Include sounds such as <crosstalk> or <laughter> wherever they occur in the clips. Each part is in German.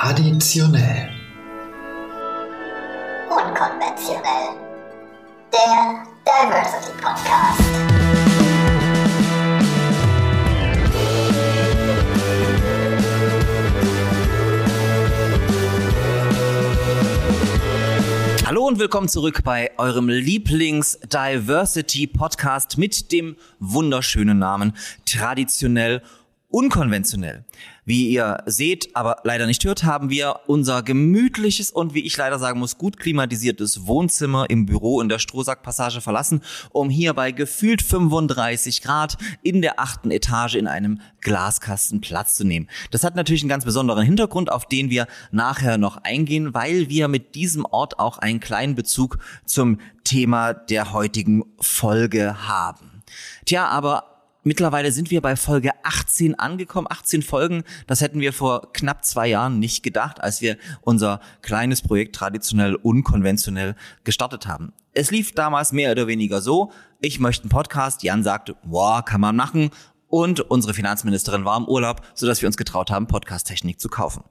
Traditionell. Unkonventionell. Der Diversity Podcast. Hallo und willkommen zurück bei eurem Lieblings-Diversity-Podcast mit dem wunderschönen Namen Traditionell unkonventionell. Wie ihr seht, aber leider nicht hört, haben wir unser gemütliches und wie ich leider sagen muss, gut klimatisiertes Wohnzimmer im Büro in der Strohsackpassage verlassen, um hier bei gefühlt 35 Grad in der achten Etage in einem Glaskasten Platz zu nehmen. Das hat natürlich einen ganz besonderen Hintergrund, auf den wir nachher noch eingehen, weil wir mit diesem Ort auch einen kleinen Bezug zum Thema der heutigen Folge haben. Tja, aber Mittlerweile sind wir bei Folge 18 angekommen. 18 Folgen, das hätten wir vor knapp zwei Jahren nicht gedacht, als wir unser kleines Projekt traditionell unkonventionell gestartet haben. Es lief damals mehr oder weniger so, ich möchte einen Podcast, Jan sagte, wow, kann man machen. Und unsere Finanzministerin war im Urlaub, sodass wir uns getraut haben, Podcast-Technik zu kaufen.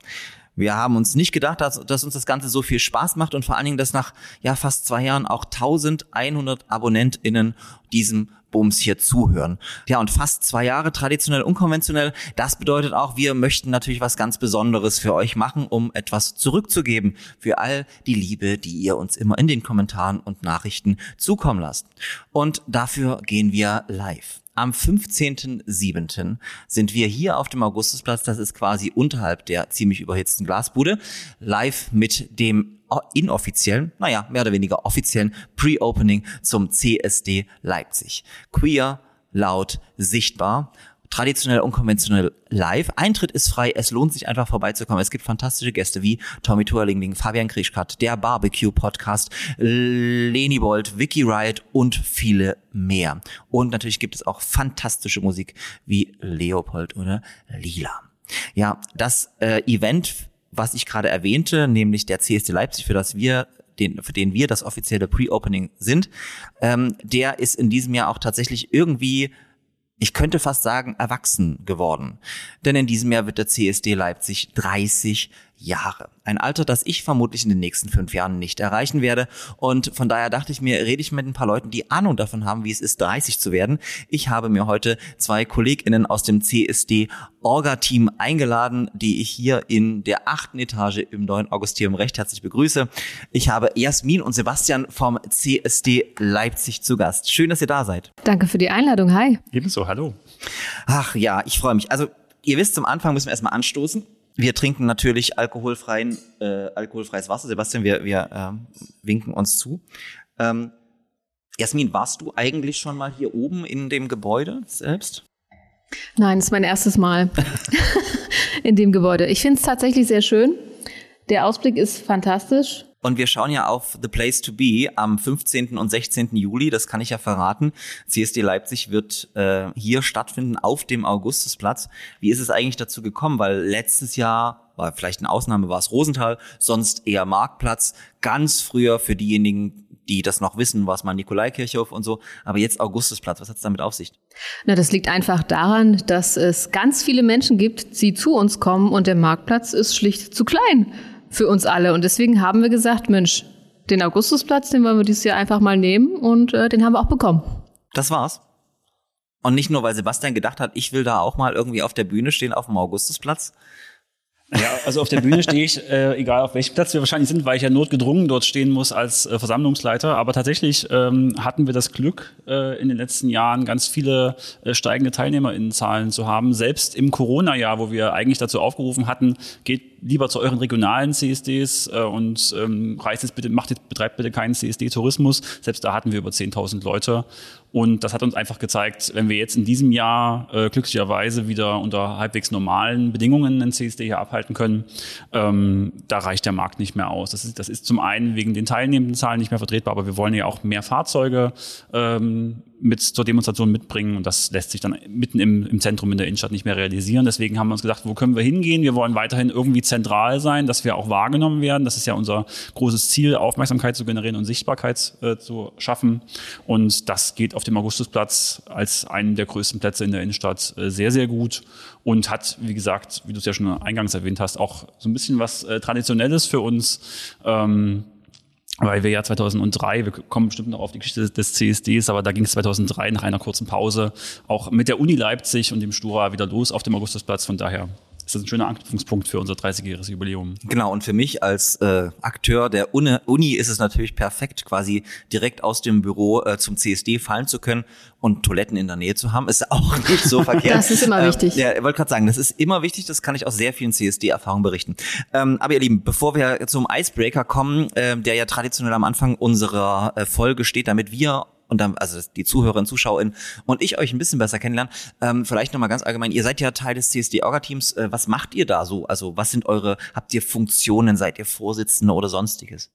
Wir haben uns nicht gedacht, dass, dass, uns das Ganze so viel Spaß macht und vor allen Dingen, dass nach ja fast zwei Jahren auch 1100 AbonnentInnen diesem Bums hier zuhören. Ja, und fast zwei Jahre traditionell unkonventionell. Das bedeutet auch, wir möchten natürlich was ganz Besonderes für euch machen, um etwas zurückzugeben für all die Liebe, die ihr uns immer in den Kommentaren und Nachrichten zukommen lasst. Und dafür gehen wir live. Am 15.07. sind wir hier auf dem Augustusplatz, das ist quasi unterhalb der ziemlich überhitzten Glasbude, live mit dem inoffiziellen, naja, mehr oder weniger offiziellen Pre-Opening zum CSD Leipzig. Queer, laut, sichtbar traditionell, unkonventionell live. Eintritt ist frei, es lohnt sich einfach vorbeizukommen. Es gibt fantastische Gäste wie Tommy Tuerlingling, Fabian Krischkat, der Barbecue Podcast, Leni Bold, Vicky Riot und viele mehr. Und natürlich gibt es auch fantastische Musik wie Leopold oder Lila. Ja, das äh, Event was ich gerade erwähnte, nämlich der CSD Leipzig, für das wir den, für den wir das offizielle Pre-Opening sind, ähm, der ist in diesem Jahr auch tatsächlich irgendwie ich könnte fast sagen, erwachsen geworden. Denn in diesem Jahr wird der CSD Leipzig 30 Jahre. Ein Alter, das ich vermutlich in den nächsten fünf Jahren nicht erreichen werde. Und von daher dachte ich mir, rede ich mit ein paar Leuten, die Ahnung davon haben, wie es ist, 30 zu werden. Ich habe mir heute zwei KollegInnen aus dem CSD Orga-Team eingeladen, die ich hier in der achten Etage im neuen Augustium recht herzlich begrüße. Ich habe Jasmin und Sebastian vom CSD Leipzig zu Gast. Schön, dass ihr da seid. Danke für die Einladung. Hi. Ebenso, hallo. Ach ja, ich freue mich. Also, ihr wisst, zum Anfang müssen wir erstmal anstoßen. Wir trinken natürlich alkoholfreien, äh, alkoholfreies Wasser. Sebastian, wir, wir äh, winken uns zu. Ähm, Jasmin, warst du eigentlich schon mal hier oben in dem Gebäude selbst? Nein, es ist mein erstes Mal <laughs> <laughs> in dem Gebäude. Ich finde es tatsächlich sehr schön. Der Ausblick ist fantastisch. Und wir schauen ja auf The Place to Be am 15. und 16. Juli, das kann ich ja verraten. CSD Leipzig wird äh, hier stattfinden auf dem Augustusplatz. Wie ist es eigentlich dazu gekommen? Weil letztes Jahr war vielleicht eine Ausnahme, war es Rosenthal, sonst eher Marktplatz. Ganz früher für diejenigen, die das noch wissen, war es mal Nikolaikirchhof und so. Aber jetzt Augustusplatz, was hat es damit auf sich? Na, das liegt einfach daran, dass es ganz viele Menschen gibt, die zu uns kommen und der Marktplatz ist schlicht zu klein für uns alle. Und deswegen haben wir gesagt, Mensch, den Augustusplatz, den wollen wir dieses Jahr einfach mal nehmen und äh, den haben wir auch bekommen. Das war's. Und nicht nur, weil Sebastian gedacht hat, ich will da auch mal irgendwie auf der Bühne stehen auf dem Augustusplatz, ja, also auf der Bühne stehe ich, äh, egal auf welchem Platz wir wahrscheinlich sind, weil ich ja notgedrungen dort stehen muss als äh, Versammlungsleiter. Aber tatsächlich ähm, hatten wir das Glück, äh, in den letzten Jahren ganz viele äh, steigende TeilnehmerInnenzahlen zu haben. Selbst im Corona-Jahr, wo wir eigentlich dazu aufgerufen hatten, geht lieber zu euren regionalen CSDs äh, und ähm, reist jetzt bitte, macht jetzt, betreibt bitte keinen CSD-Tourismus. Selbst da hatten wir über 10.000 Leute. Und das hat uns einfach gezeigt, wenn wir jetzt in diesem Jahr äh, glücklicherweise wieder unter halbwegs normalen Bedingungen einen CSD hier abhalten können, ähm, da reicht der Markt nicht mehr aus. Das ist, das ist zum einen wegen den teilnehmenden Zahlen nicht mehr vertretbar, aber wir wollen ja auch mehr Fahrzeuge ähm, mit zur Demonstration mitbringen und das lässt sich dann mitten im, im Zentrum in der Innenstadt nicht mehr realisieren. Deswegen haben wir uns gedacht, wo können wir hingehen? Wir wollen weiterhin irgendwie zentral sein, dass wir auch wahrgenommen werden. Das ist ja unser großes Ziel, Aufmerksamkeit zu generieren und Sichtbarkeit äh, zu schaffen. Und das geht auf dem Augustusplatz als einen der größten Plätze in der Innenstadt äh, sehr, sehr gut und hat, wie gesagt, wie du es ja schon eingangs erwähnt hast, auch so ein bisschen was äh, Traditionelles für uns. Ähm, weil wir ja 2003, wir kommen bestimmt noch auf die Geschichte des CSDs, aber da ging es 2003 nach einer kurzen Pause auch mit der Uni Leipzig und dem Stura wieder los auf dem Augustusplatz. Von daher ist das ein schöner Anknüpfungspunkt für unser 30-jähriges Jubiläum. Genau, und für mich als äh, Akteur der Uni, Uni ist es natürlich perfekt, quasi direkt aus dem Büro äh, zum CSD fallen zu können und Toiletten in der Nähe zu haben, ist auch nicht so <laughs> verkehrt. Das ist immer ähm, wichtig. Ja, ich wollte gerade sagen, das ist immer wichtig, das kann ich aus sehr vielen CSD-Erfahrungen berichten. Ähm, aber ihr Lieben, bevor wir zum Icebreaker kommen, äh, der ja traditionell am Anfang unserer äh, Folge steht, damit wir und dann, also die Zuhörerinnen, Zuschauerinnen und ich euch ein bisschen besser kennenlernen. Ähm, vielleicht nochmal ganz allgemein, ihr seid ja Teil des CSD-Orga-Teams. Äh, was macht ihr da so? Also was sind eure, habt ihr Funktionen, seid ihr Vorsitzende oder sonstiges?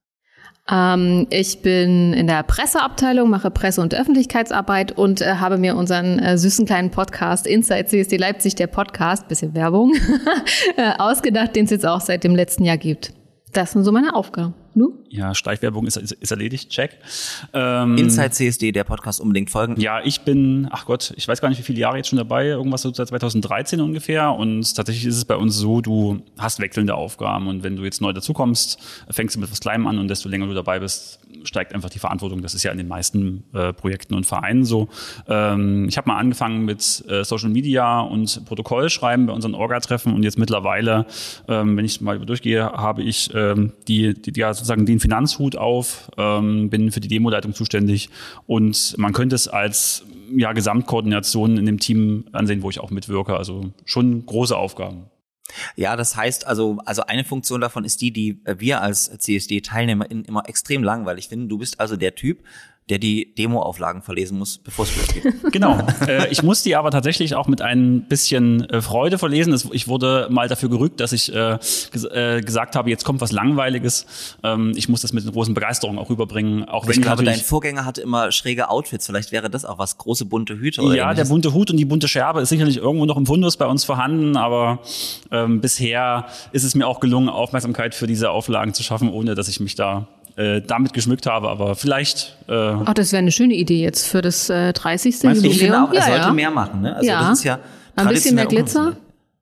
Ähm, ich bin in der Presseabteilung, mache Presse- und Öffentlichkeitsarbeit und äh, habe mir unseren äh, süßen kleinen Podcast Inside CSD Leipzig, der Podcast, bisschen Werbung, <laughs> äh, ausgedacht, den es jetzt auch seit dem letzten Jahr gibt. Das sind so meine Aufgaben. Du? Ja, Schleichwerbung ist, ist, ist erledigt, check. Ähm, Inside CSD, der Podcast unbedingt folgen. Ja, ich bin, ach Gott, ich weiß gar nicht, wie viele Jahre jetzt schon dabei, irgendwas so seit 2013 ungefähr. Und tatsächlich ist es bei uns so, du hast wechselnde Aufgaben und wenn du jetzt neu dazukommst, fängst du mit was Kleinem an und desto länger du dabei bist, steigt einfach die Verantwortung. Das ist ja in den meisten äh, Projekten und Vereinen so. Ähm, ich habe mal angefangen mit äh, Social Media und Protokollschreiben bei unseren Orga-Treffen und jetzt mittlerweile, ähm, wenn ich mal durchgehe, habe ich ähm, die, die, ja sozusagen den Finanzhut auf, ähm, bin für die Demoleitung zuständig und man könnte es als ja, Gesamtkoordination in dem Team ansehen, wo ich auch mitwirke. Also schon große Aufgaben. Ja, das heißt also, also eine Funktion davon ist die, die wir als CSD-Teilnehmer immer extrem langweilig finden. Du bist also der Typ, der die Demo-Auflagen verlesen muss, bevor es losgeht. <laughs> Genau. äh, ich muss die aber tatsächlich auch mit ein bisschen äh, Freude verlesen. Ich wurde mal dafür gerügt, dass ich äh, ges äh, gesagt habe, jetzt kommt was Langweiliges. Ähm, ich muss das mit einer großen Begeisterung auch rüberbringen. Auch ich glaube, dein Vorgänger hatte immer schräge Outfits. Vielleicht wäre das auch was, große bunte Hüte oder Ja, ähnliches. der bunte Hut und die bunte Scherbe ist sicherlich irgendwo noch im Fundus bei uns vorhanden, aber ähm, bisher ist es mir auch gelungen, Aufmerksamkeit für diese Auflagen zu schaffen, ohne dass ich mich da äh, damit geschmückt habe, aber vielleicht. Äh Ach, das wäre eine schöne Idee jetzt für das äh, 30. Jubiläum. Ich finde auch, er ja, sollte ja. mehr machen. Ne? Also ja. das ist ja Ein bisschen mehr Glitzer.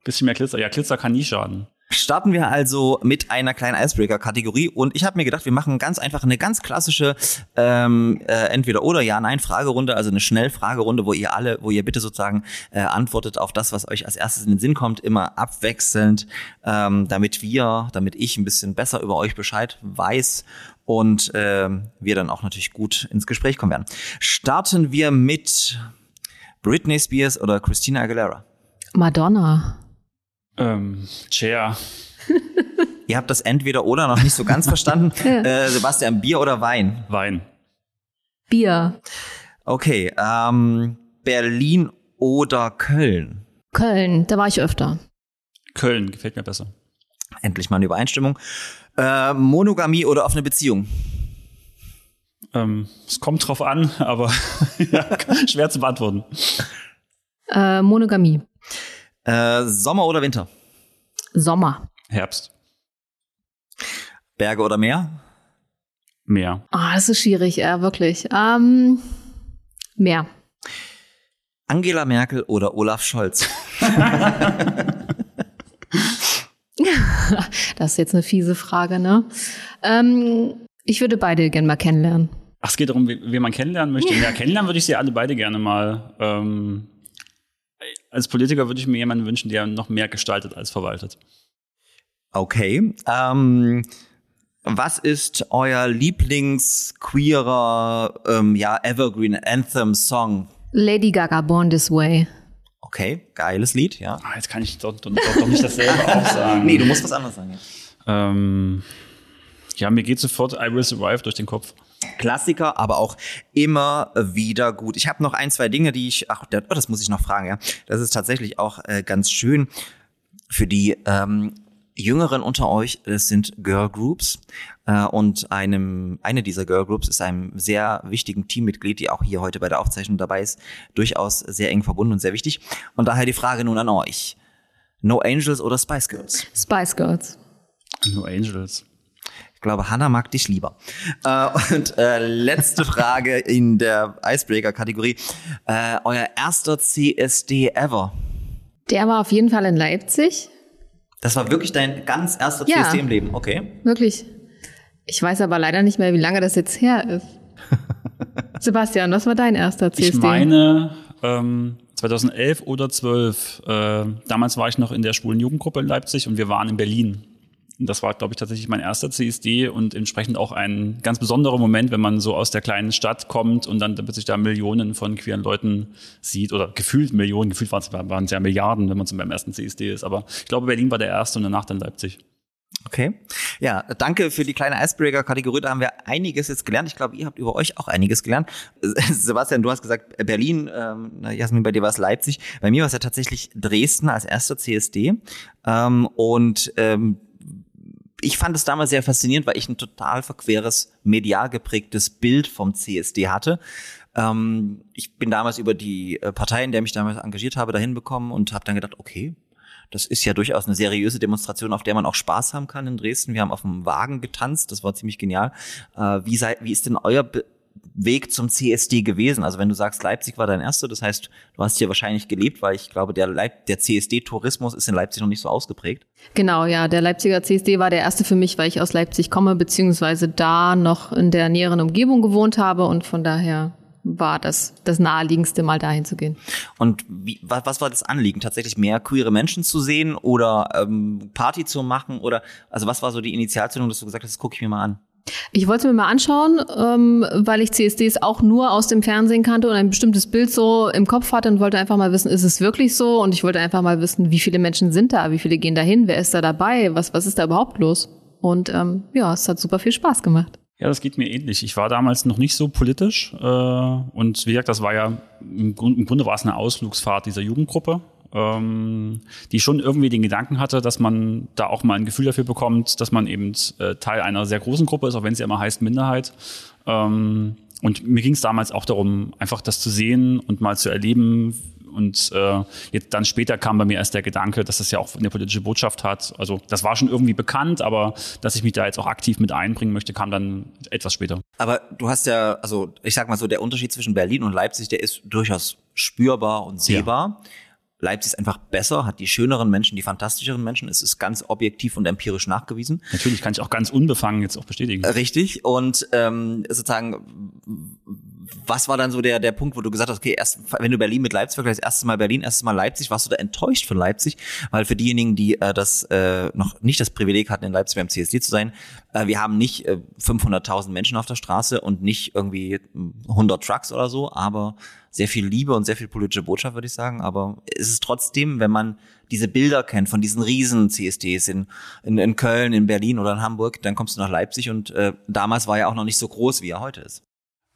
Bisschen mehr Glitzer. Ja, Glitzer kann nie schaden. Starten wir also mit einer kleinen Icebreaker-Kategorie und ich habe mir gedacht, wir machen ganz einfach eine ganz klassische ähm, äh, entweder oder ja nein Fragerunde, also eine Schnellfragerunde, wo ihr alle, wo ihr bitte sozusagen äh, antwortet auf das, was euch als erstes in den Sinn kommt, immer abwechselnd, ähm, damit wir, damit ich ein bisschen besser über euch Bescheid weiß und ähm, wir dann auch natürlich gut ins Gespräch kommen werden. Starten wir mit Britney Spears oder Christina Aguilera? Madonna. Ähm, Chair. <laughs> Ihr habt das entweder oder noch nicht so ganz verstanden. <laughs> äh, Sebastian, Bier oder Wein? Wein. Bier. Okay, ähm, Berlin oder Köln? Köln, da war ich öfter. Köln, gefällt mir besser. Endlich mal eine Übereinstimmung. Äh, Monogamie oder offene Beziehung? Ähm, es kommt drauf an, aber <laughs> ja, schwer zu beantworten. Äh, Monogamie. Äh, Sommer oder Winter? Sommer. Herbst. Berge oder Meer? Meer. Ah, das ist schwierig, ja, wirklich. Ähm, Meer. Angela Merkel oder Olaf Scholz? <laughs> <laughs> das ist jetzt eine fiese Frage, ne? Ähm, ich würde beide gerne mal kennenlernen. Ach, es geht darum, wen man kennenlernen möchte. Ja, <laughs> kennenlernen würde ich sie alle beide gerne mal. Ähm, als Politiker würde ich mir jemanden wünschen, der noch mehr gestaltet als verwaltet. Okay. Ähm, was ist euer Lieblingsqueerer, ähm, ja, Evergreen Anthem Song? Lady Gaga, Born This Way. Okay, geiles Lied, ja. Ah, jetzt kann ich doch, doch, doch nicht dasselbe <laughs> auch sagen. Nee, du musst was anderes sagen. Ja, ähm, ja mir geht sofort I Will Survive durch den Kopf. Klassiker, aber auch immer wieder gut. Ich habe noch ein, zwei Dinge, die ich, ach, das muss ich noch fragen, ja. Das ist tatsächlich auch äh, ganz schön für die ähm, Jüngeren unter euch, das sind Girl Groups. Äh, und einem, eine dieser Girl Groups ist einem sehr wichtigen Teammitglied, die auch hier heute bei der Aufzeichnung dabei ist, durchaus sehr eng verbunden und sehr wichtig. Und daher die Frage nun an euch. No Angels oder Spice Girls? Spice Girls. No Angels. Ich glaube, Hannah mag dich lieber. Äh, und äh, letzte Frage <laughs> in der Icebreaker-Kategorie. Äh, euer erster CSD ever? Der war auf jeden Fall in Leipzig. Das war wirklich dein ganz erster Ja. CSD im Leben, okay? Wirklich. Ich weiß aber leider nicht mehr, wie lange das jetzt her ist. <laughs> Sebastian, was war dein erster CSD? Ich meine ähm, 2011 oder 12. Äh, damals war ich noch in der schwulen Jugendgruppe in Leipzig und wir waren in Berlin. Und das war, glaube ich, tatsächlich mein erster CSD und entsprechend auch ein ganz besonderer Moment, wenn man so aus der kleinen Stadt kommt und dann plötzlich da Millionen von queeren Leuten sieht oder gefühlt Millionen, gefühlt waren es ja Milliarden, wenn man so beim ersten CSD ist. Aber ich glaube, Berlin war der erste und danach dann Leipzig. Okay. Ja, danke für die kleine Icebreaker-Kategorie. Da haben wir einiges jetzt gelernt. Ich glaube, ihr habt über euch auch einiges gelernt. <laughs> Sebastian, du hast gesagt Berlin, ähm, Jasmin, bei dir war es Leipzig. Bei mir war es ja tatsächlich Dresden als erster CSD. Ähm, und ähm, ich fand es damals sehr faszinierend, weil ich ein total verqueres, medial geprägtes Bild vom CSD hatte. Ähm, ich bin damals über die äh, Partei, in der mich damals engagiert habe, dahin bekommen und habe dann gedacht, okay, das ist ja durchaus eine seriöse Demonstration, auf der man auch Spaß haben kann in Dresden. Wir haben auf dem Wagen getanzt, das war ziemlich genial. Äh, wie, sei, wie ist denn euer Be Weg zum CSD gewesen? Also wenn du sagst, Leipzig war dein erster, das heißt, du hast hier wahrscheinlich gelebt, weil ich glaube, der, der CSD-Tourismus ist in Leipzig noch nicht so ausgeprägt. Genau, ja. Der Leipziger CSD war der erste für mich, weil ich aus Leipzig komme, beziehungsweise da noch in der näheren Umgebung gewohnt habe und von daher war das das naheliegendste, mal dahin zu gehen. Und wie, was, was war das Anliegen? Tatsächlich mehr queere Menschen zu sehen oder ähm, Party zu machen? Oder also was war so die Initialzündung, dass du gesagt hast, das gucke ich mir mal an? Ich wollte es mir mal anschauen, ähm, weil ich CSDs auch nur aus dem Fernsehen kannte und ein bestimmtes Bild so im Kopf hatte und wollte einfach mal wissen, ist es wirklich so? Und ich wollte einfach mal wissen, wie viele Menschen sind da, wie viele gehen da hin, wer ist da dabei, was, was ist da überhaupt los? Und ähm, ja, es hat super viel Spaß gemacht. Ja, das geht mir ähnlich. Ich war damals noch nicht so politisch äh, und wie gesagt, das war ja im, Grund, im Grunde war es eine Ausflugsfahrt dieser Jugendgruppe, ähm, die schon irgendwie den Gedanken hatte, dass man da auch mal ein Gefühl dafür bekommt, dass man eben äh, Teil einer sehr großen Gruppe ist, auch wenn es ja immer heißt Minderheit. Ähm, und mir ging es damals auch darum, einfach das zu sehen und mal zu erleben. Und äh, jetzt dann später kam bei mir erst der Gedanke, dass das ja auch eine politische Botschaft hat. Also das war schon irgendwie bekannt, aber dass ich mich da jetzt auch aktiv mit einbringen möchte, kam dann etwas später. Aber du hast ja, also ich sag mal so, der Unterschied zwischen Berlin und Leipzig, der ist durchaus spürbar und sehbar. Leipzig ist einfach besser, hat die schöneren Menschen, die fantastischeren Menschen. Es ist ganz objektiv und empirisch nachgewiesen. Natürlich kann ich auch ganz unbefangen jetzt auch bestätigen. Richtig. Und ähm, sozusagen, was war dann so der, der Punkt, wo du gesagt hast, okay, erst, wenn du Berlin mit Leipzig vergleichst, erstes Mal Berlin, erstes Mal Leipzig, warst du da enttäuscht von Leipzig? Weil für diejenigen, die äh, das äh, noch nicht das Privileg hatten, in Leipzig beim CSD zu sein, äh, wir haben nicht äh, 500.000 Menschen auf der Straße und nicht irgendwie 100 Trucks oder so, aber sehr viel Liebe und sehr viel politische Botschaft, würde ich sagen. Aber es ist trotzdem, wenn man diese Bilder kennt von diesen riesen CSDs in, in, in Köln, in Berlin oder in Hamburg, dann kommst du nach Leipzig und äh, damals war er auch noch nicht so groß, wie er heute ist.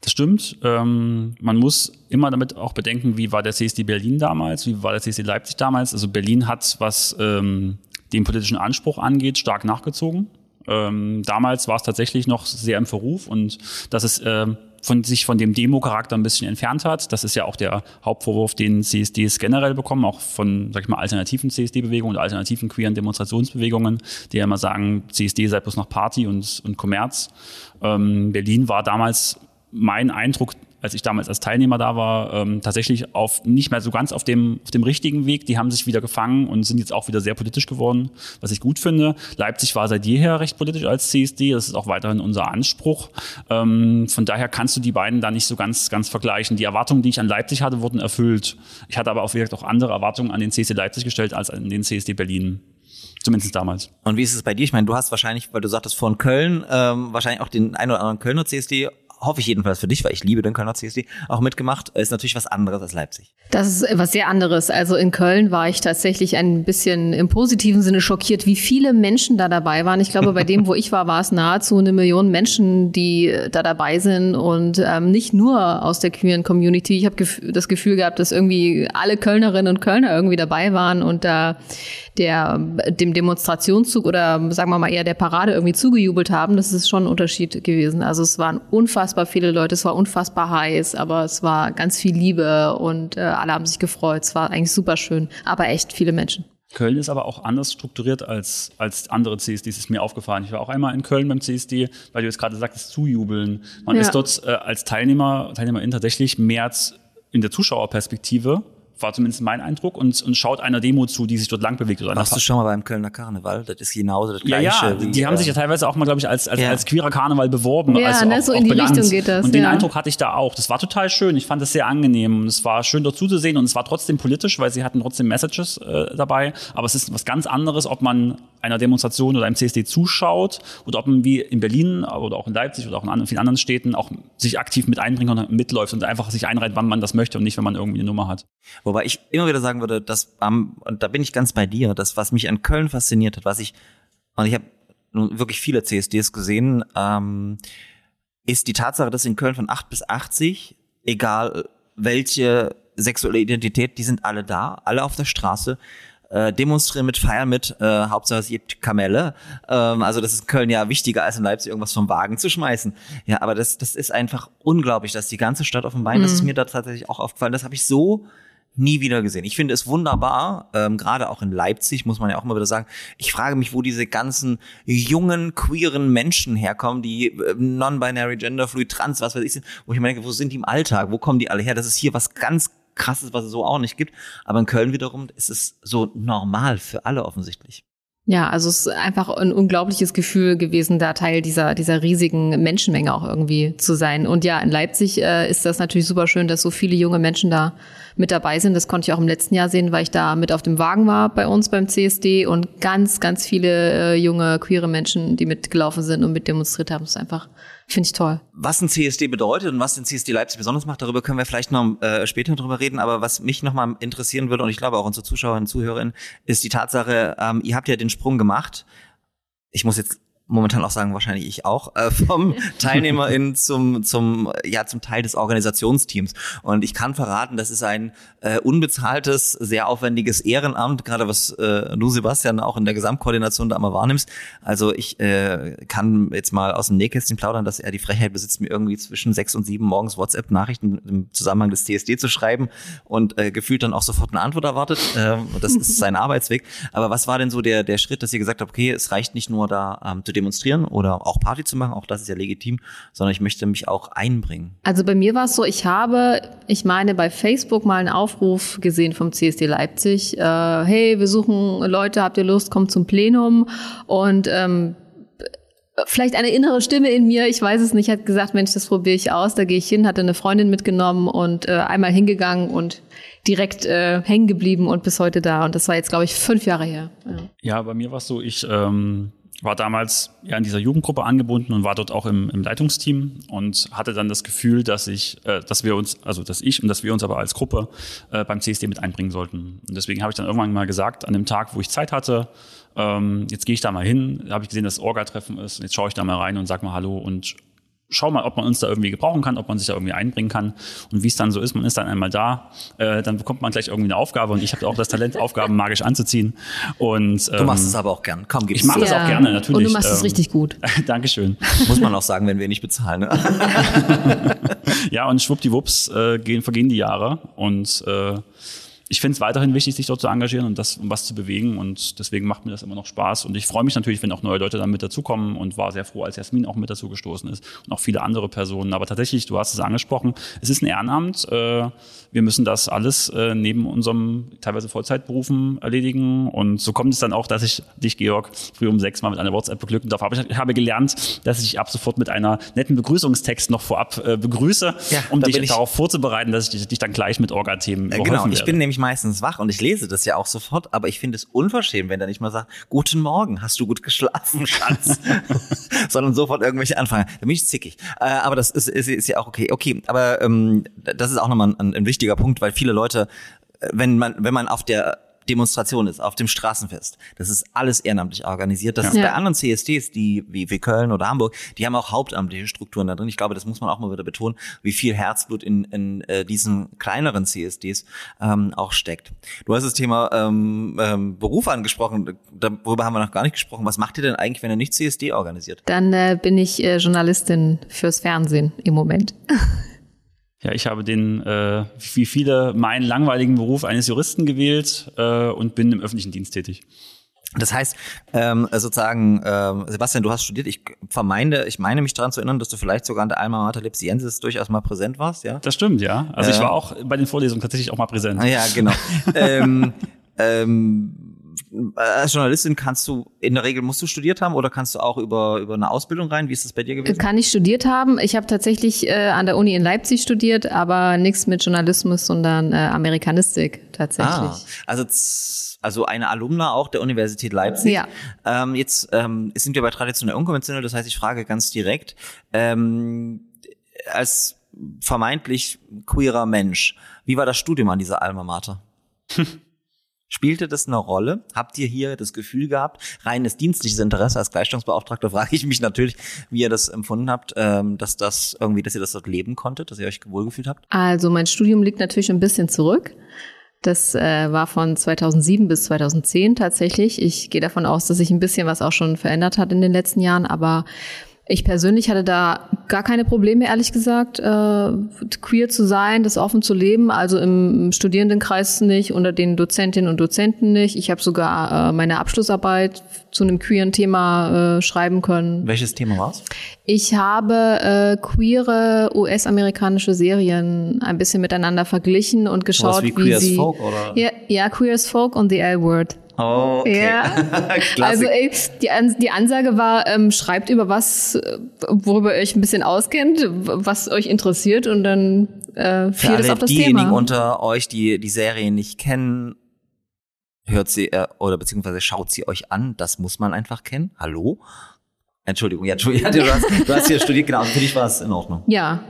Das stimmt. Ähm, man muss immer damit auch bedenken, wie war der CSD Berlin damals, wie war der CSD Leipzig damals. Also Berlin hat, was ähm, den politischen Anspruch angeht, stark nachgezogen. Ähm, damals war es tatsächlich noch sehr im Verruf und dass es ähm, von sich von dem Demo-Charakter ein bisschen entfernt hat. Das ist ja auch der Hauptvorwurf, den CSDs generell bekommen, auch von, sag ich mal, alternativen CSD-Bewegungen und alternativen queeren Demonstrationsbewegungen, die ja immer sagen, CSD sei bloß noch Party und, und Kommerz. Ähm, Berlin war damals mein Eindruck, als ich damals als Teilnehmer da war, ähm, tatsächlich auf nicht mehr so ganz auf dem, auf dem richtigen Weg. Die haben sich wieder gefangen und sind jetzt auch wieder sehr politisch geworden, was ich gut finde. Leipzig war seit jeher recht politisch als CSD. Das ist auch weiterhin unser Anspruch. Ähm, von daher kannst du die beiden da nicht so ganz, ganz vergleichen. Die Erwartungen, die ich an Leipzig hatte, wurden erfüllt. Ich hatte aber auch, wie gesagt, auch andere Erwartungen an den CSD Leipzig gestellt als an den CSD Berlin. Zumindest damals. Und wie ist es bei dir? Ich meine, du hast wahrscheinlich, weil du sagtest von Köln, ähm, wahrscheinlich auch den ein oder anderen Kölner CSD hoffe ich jedenfalls für dich, weil ich liebe den Kölner CSD, auch mitgemacht, ist natürlich was anderes als Leipzig. Das ist was sehr anderes. Also in Köln war ich tatsächlich ein bisschen im positiven Sinne schockiert, wie viele Menschen da dabei waren. Ich glaube, bei dem, wo ich war, war es nahezu eine Million Menschen, die da dabei sind und ähm, nicht nur aus der queeren Community. Ich habe gef das Gefühl gehabt, dass irgendwie alle Kölnerinnen und Kölner irgendwie dabei waren und da der, dem Demonstrationszug oder sagen wir mal eher der Parade irgendwie zugejubelt haben. Das ist schon ein Unterschied gewesen. Also es waren unfassbar viele Leute, es war unfassbar heiß, aber es war ganz viel Liebe und äh, alle haben sich gefreut. Es war eigentlich super schön, aber echt viele Menschen. Köln ist aber auch anders strukturiert als, als andere CSDs, ist mir aufgefallen. Ich war auch einmal in Köln beim CSD, weil du jetzt gerade sagtest, zujubeln. Man Ja. ist dort äh, als Teilnehmer, Teilnehmerin tatsächlich mehr als in der Zuschauerperspektive, war zumindest mein Eindruck, und, und schaut einer Demo zu, die sich dort lang bewegt. Oder Warst du schon mal beim Kölner Karneval? Das ist genauso das ja, Gleiche. ja, wie, die haben äh, sich ja teilweise auch mal, glaube ich, als, als, Ja. als queerer Karneval beworben. Ja, also ne, auch, so auch in die benannt. Richtung geht das, Und den ja. Eindruck hatte ich da auch. Das war total schön. Ich fand das sehr angenehm. Und es war schön dort zuzusehen. Und es war trotzdem politisch, weil sie hatten trotzdem Messages äh, dabei. Aber es ist was ganz anderes, ob man einer Demonstration oder einem CSD zuschaut oder ob man wie in Berlin oder auch in Leipzig oder auch in vielen anderen Städten auch sich aktiv mit einbringt und mitläuft und einfach sich einreiht, wann man das möchte und nicht, wenn man irgendwie eine Nummer hat. Wobei ich immer wieder sagen würde, dass am, und da bin ich ganz bei dir, das, was mich an Köln fasziniert hat, was ich, und ich habe wirklich viele CSDs gesehen, ähm, ist die Tatsache, dass in Köln von 8 bis 80, egal welche sexuelle Identität, die sind alle da, alle auf der Straße, äh, demonstrieren mit, feiern mit, äh, Hauptsache es gibt Kamelle. Ähm, also das ist in Köln ja wichtiger als in Leipzig irgendwas vom Wagen zu schmeißen. Ja, aber das, das ist einfach unglaublich, dass die ganze Stadt auf dem Bein, das ist mir da tatsächlich auch aufgefallen, das habe ich so nie wieder gesehen. Ich finde es wunderbar, ähm, gerade auch in Leipzig, muss man ja auch mal wieder sagen. Ich frage mich, wo diese ganzen jungen, queeren Menschen herkommen, die äh, non-binary, genderfluid, trans, was weiß ich sind, wo ich mir denke, wo sind die im Alltag? Wo kommen die alle her? Das ist hier was ganz krasses, was es so auch nicht gibt. Aber in Köln wiederum ist es so normal für alle offensichtlich. Ja, also es ist einfach ein unglaubliches Gefühl gewesen, da Teil dieser, dieser riesigen Menschenmenge auch irgendwie zu sein. Und ja, in Leipzig äh, ist das natürlich super schön, dass so viele junge Menschen da mit dabei sind. Das konnte ich auch im letzten Jahr sehen, weil ich da mit auf dem Wagen war bei uns beim CSD und ganz, ganz viele äh, junge, queere Menschen, die mitgelaufen sind und mit demonstriert haben. Das ist einfach, finde ich toll. Was ein CSD bedeutet und was den CSD Leipzig besonders macht, darüber können wir vielleicht noch äh, später drüber reden. Aber was mich nochmal interessieren würde, und ich glaube auch unsere Zuschauerinnen und Zuhörerinnen, ist die Tatsache, ähm, ihr habt ja den Sprung gemacht. Ich muss jetzt momentan auch sagen, wahrscheinlich ich auch, äh, vom <laughs> Teilnehmerin zum, zum, ja, zum Teil des Organisationsteams. Und ich kann verraten, das ist ein äh, unbezahltes, sehr aufwendiges Ehrenamt, gerade was äh, du, Sebastian, auch in der Gesamtkoordination da immer wahrnimmst. Also ich äh, kann jetzt mal aus dem Nähkästchen plaudern, dass er die Frechheit besitzt, mir irgendwie zwischen sechs und sieben morgens WhatsApp-Nachrichten im Zusammenhang des TSD zu schreiben und äh, gefühlt dann auch sofort eine Antwort erwartet. Ähm, das ist <laughs> sein Arbeitsweg. Aber was war denn so der, der Schritt, dass ihr gesagt habt, okay, es reicht nicht nur da ähm, zu demonstrieren oder auch Party zu machen, auch das ist ja legitim, sondern ich möchte mich auch einbringen. Also bei mir war es so, ich habe, ich meine, bei Facebook mal einen Aufruf gesehen vom CSD Leipzig. Äh, hey, wir suchen Leute, habt ihr Lust, kommt zum Plenum. Und ähm, vielleicht eine innere Stimme in mir, ich weiß es nicht, hat gesagt, Mensch, das probiere ich aus, da gehe ich hin, hatte eine Freundin mitgenommen und äh, einmal hingegangen und direkt äh, hängen geblieben und bis heute da. Und das war jetzt, glaube ich, fünf Jahre her. Ja. Ja, bei mir war es so, ich ähm, war damals ja in dieser Jugendgruppe angebunden und war dort auch im, im Leitungsteam und hatte dann das Gefühl, dass ich, äh, dass wir uns, also dass ich und dass wir uns aber als Gruppe äh, beim CSD mit einbringen sollten. Und deswegen habe ich dann irgendwann mal gesagt, an dem Tag, wo ich Zeit hatte, ähm, jetzt gehe ich da mal hin, habe ich gesehen, dass Orga-Treffen ist, jetzt schaue ich da mal rein und sag mal Hallo und schau mal, ob man uns da irgendwie gebrauchen kann, ob man sich da irgendwie einbringen kann. Und wie es dann so ist, man ist dann einmal da, äh, dann bekommt man gleich irgendwie eine Aufgabe und ich habe auch das Talent, <laughs> Aufgaben magisch anzuziehen. Und, ähm, Du machst es aber auch gern. Komm, gib's ich mache das Ja. auch gerne, natürlich. Und du machst es ähm, richtig gut. <laughs> Dankeschön. Muss man auch sagen, wenn wir nicht bezahlen. Ne? <laughs> Ja, und schwuppdiwupps äh, gehen, vergehen die Jahre und äh, ich finde es weiterhin wichtig, sich dort zu engagieren und das, um was zu bewegen. Und deswegen macht mir das immer noch Spaß. Und ich freue mich natürlich, wenn auch neue Leute dann mit dazukommen und war sehr froh, als Jasmin auch mit dazu gestoßen ist und auch viele andere Personen. Aber tatsächlich, du hast es angesprochen, es ist ein Ehrenamt. Äh, wir müssen das alles äh, neben unserem teilweise Vollzeitberufen erledigen. Und so kommt es dann auch, dass ich dich, Georg, früh um sechs mal mit einer WhatsApp beglücken darf. Aber ich, habe gelernt, dass ich dich ab sofort mit einer netten Begrüßungstext noch vorab äh, begrüße, Ja, um dich darauf vorzubereiten, dass ich dich, dann gleich mit Orga-Themen Äh, Genau, ich bin nämlich mich meistens wach und ich lese das ja auch sofort, aber ich finde es unverschämt, wenn er nicht mal sagt, guten Morgen, hast du gut geschlafen, Schatz? <laughs> Sondern sofort irgendwelche anfangen. Da bin ich zickig. Äh, aber das ist, ist, ist ja auch okay. Okay, aber ähm, das ist auch nochmal ein, ein wichtiger Punkt, weil viele Leute, äh, wenn man, wenn man auf der Demonstration ist, auf dem Straßenfest. Das ist alles ehrenamtlich organisiert. Das Ja. ist bei anderen CSDs, die wie, wie Köln oder Hamburg, die haben auch hauptamtliche Strukturen da drin. Ich glaube, das muss man auch mal wieder betonen, wie viel Herzblut in, in äh, diesen kleineren CSDs ähm, auch steckt. Du hast das Thema ähm, ähm, Beruf angesprochen. Darüber haben wir noch gar nicht gesprochen. Was macht ihr denn eigentlich, wenn ihr nicht CSD organisiert? Dann äh, bin ich äh, Journalistin fürs Fernsehen im Moment. <laughs> Ja, ich habe den, äh, wie viele, meinen langweiligen Beruf eines Juristen gewählt äh, und bin im öffentlichen Dienst tätig. Das heißt, ähm, sozusagen, ähm, Sebastian, du hast studiert. Ich vermeine, ich meine mich daran zu erinnern, dass du vielleicht sogar an der Alma Mater Lipsiensis durchaus mal präsent warst, ja? Das stimmt, ja. Also ich Ja. war auch bei den Vorlesungen tatsächlich auch mal präsent. Ja, genau. <laughs> ähm, ähm, als Journalistin kannst du, in der Regel musst du studiert haben oder kannst du auch über, über eine Ausbildung rein? Wie ist das bei dir gewesen? Kann ich studiert haben. Ich habe tatsächlich äh, an der Uni in Leipzig studiert, aber nichts mit Journalismus, sondern äh, Amerikanistik tatsächlich. Ah, also, also eine Alumna auch der Universität Leipzig. Ja. Ähm, jetzt ähm, sind wir bei traditionell unkonventionell, das heißt, ich frage ganz direkt, ähm, als vermeintlich queerer Mensch, wie war das Studium an dieser Alma Mater? <laughs> Spielte das eine Rolle? Habt ihr hier das Gefühl gehabt, reines dienstliches Interesse als Gleichstellungsbeauftragter, <laughs> frage ich mich natürlich, wie ihr das empfunden habt, ähm, dass das irgendwie, dass ihr das dort leben konntet, dass ihr euch wohlgefühlt habt? Also mein Studium liegt natürlich ein bisschen zurück. Das äh, war von 2007 bis 2010 tatsächlich. Ich gehe davon aus, dass sich ein bisschen was auch schon verändert hat in den letzten Jahren, aber ich persönlich hatte da gar keine Probleme, ehrlich gesagt, äh, queer zu sein, das offen zu leben. Also im, Studierendenkreis nicht, unter den Dozentinnen und Dozenten nicht. Ich habe sogar äh, meine Abschlussarbeit zu einem queeren Thema äh, schreiben können. Welches Thema war's? Ich habe äh, queere US-amerikanische Serien ein bisschen miteinander verglichen und geschaut, Sowas wie Queer as sie Folk, oder? Ja, ja, Queer as Folk und The L-Word. Oh, okay. Ja. <laughs> Also ey, die, die Ansage war, ähm, schreibt über was, äh, worüber ihr euch ein bisschen auskennt, was euch interessiert und dann äh, Für fiel das alle auf das diejenigen Thema. unter euch, die die Serie nicht kennen, hört sie äh, oder beziehungsweise schaut sie euch an. Das muss man einfach kennen. Hallo? Entschuldigung, ja, Entschuldigung, <laughs> du hast, du hast hier studiert, genau, für dich war es in Ordnung. ja,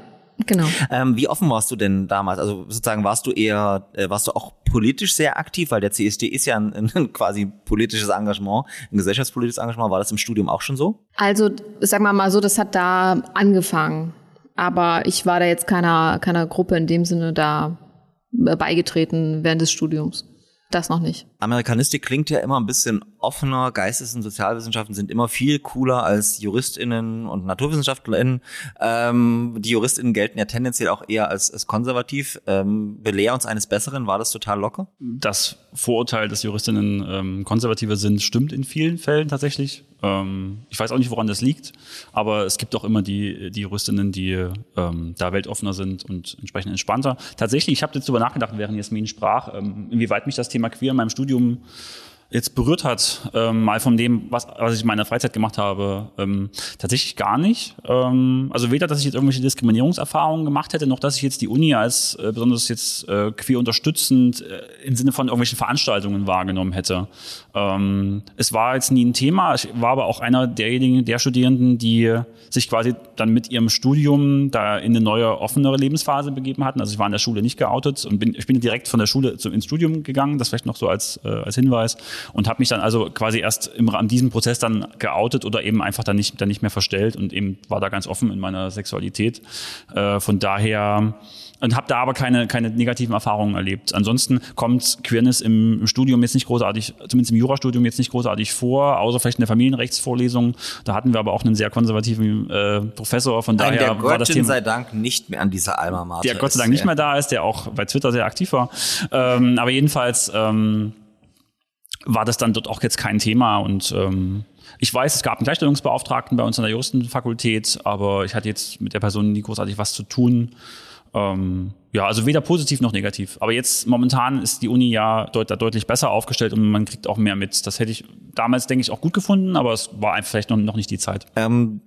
genau. Ähm, wie offen warst du denn damals? Also sozusagen warst du eher, äh, warst du auch politisch sehr aktiv, weil der CSD ist ja ein, <laughs> ein quasi politisches Engagement, ein gesellschaftspolitisches Engagement. War das im Studium auch schon so? Also, sagen wir mal so, das hat da angefangen. Aber ich war da jetzt keiner, keiner Gruppe in dem Sinne da äh, beigetreten während des Studiums. Das noch nicht. Amerikanistik klingt ja immer ein bisschen offener. Geistes- und Sozialwissenschaften sind immer viel cooler als JuristInnen und NaturwissenschaftlerInnen. Ähm, die JuristInnen gelten ja tendenziell auch eher als, als konservativ. Ähm, belehr uns eines Besseren. War das total locker? Das Vorurteil, dass Juristinnen ähm, konservativer sind, stimmt in vielen Fällen tatsächlich. Ähm, ich weiß auch nicht, woran das liegt, aber es gibt auch immer die, die Juristinnen, die ähm, da weltoffener sind und entsprechend entspannter. Tatsächlich, ich habe jetzt darüber nachgedacht, während Jasmin sprach, ähm, inwieweit mich das Thema Queer in meinem Studium jetzt berührt hat, ähm, mal von dem, was, was ich in meiner Freizeit gemacht habe, ähm, tatsächlich gar nicht. Ähm, also weder, dass ich jetzt irgendwelche Diskriminierungserfahrungen gemacht hätte, noch dass ich jetzt die Uni als äh, besonders jetzt äh, queer unterstützend äh, im Sinne von irgendwelchen Veranstaltungen wahrgenommen hätte. Ähm, es war jetzt nie ein Thema. Ich war aber auch einer derjenigen, der Studierenden, die sich quasi dann mit ihrem Studium da in eine neue, offenere Lebensphase begeben hatten. Also ich war in der Schule nicht geoutet und bin, ich bin direkt von der Schule zu, ins Studium gegangen. Das vielleicht noch so als, äh, als Hinweis und habe mich dann also quasi erst im, an diesem Prozess dann geoutet oder eben einfach dann nicht, dann nicht mehr verstellt und eben war da ganz offen in meiner Sexualität. Äh, von daher und habe da aber keine, keine negativen Erfahrungen erlebt. Ansonsten kommt Queerness im, im Studium jetzt nicht großartig, zumindest im Jurastudium jetzt nicht großartig vor, außer vielleicht in der Familienrechtsvorlesung. Da hatten wir aber auch einen sehr konservativen äh, Professor, von Nein, daher der war das Thema sei Dank nicht mehr an dieser Alma Mater. der Gott sei ist, Dank nicht ja. mehr da ist, der auch bei Twitter sehr aktiv war. Ähm, aber jedenfalls ähm, war das dann dort auch jetzt kein Thema und ähm, ich weiß, es gab einen Gleichstellungsbeauftragten bei uns an der Juristenfakultät, aber ich hatte jetzt mit der Person nie großartig was zu tun. Ähm, ja, also weder positiv noch negativ. Aber jetzt momentan ist die Uni ja deut deutlich besser aufgestellt und man kriegt auch mehr mit. Das hätte ich damals, denke ich, auch gut gefunden, aber es war einfach vielleicht noch, noch nicht die Zeit. Ähm,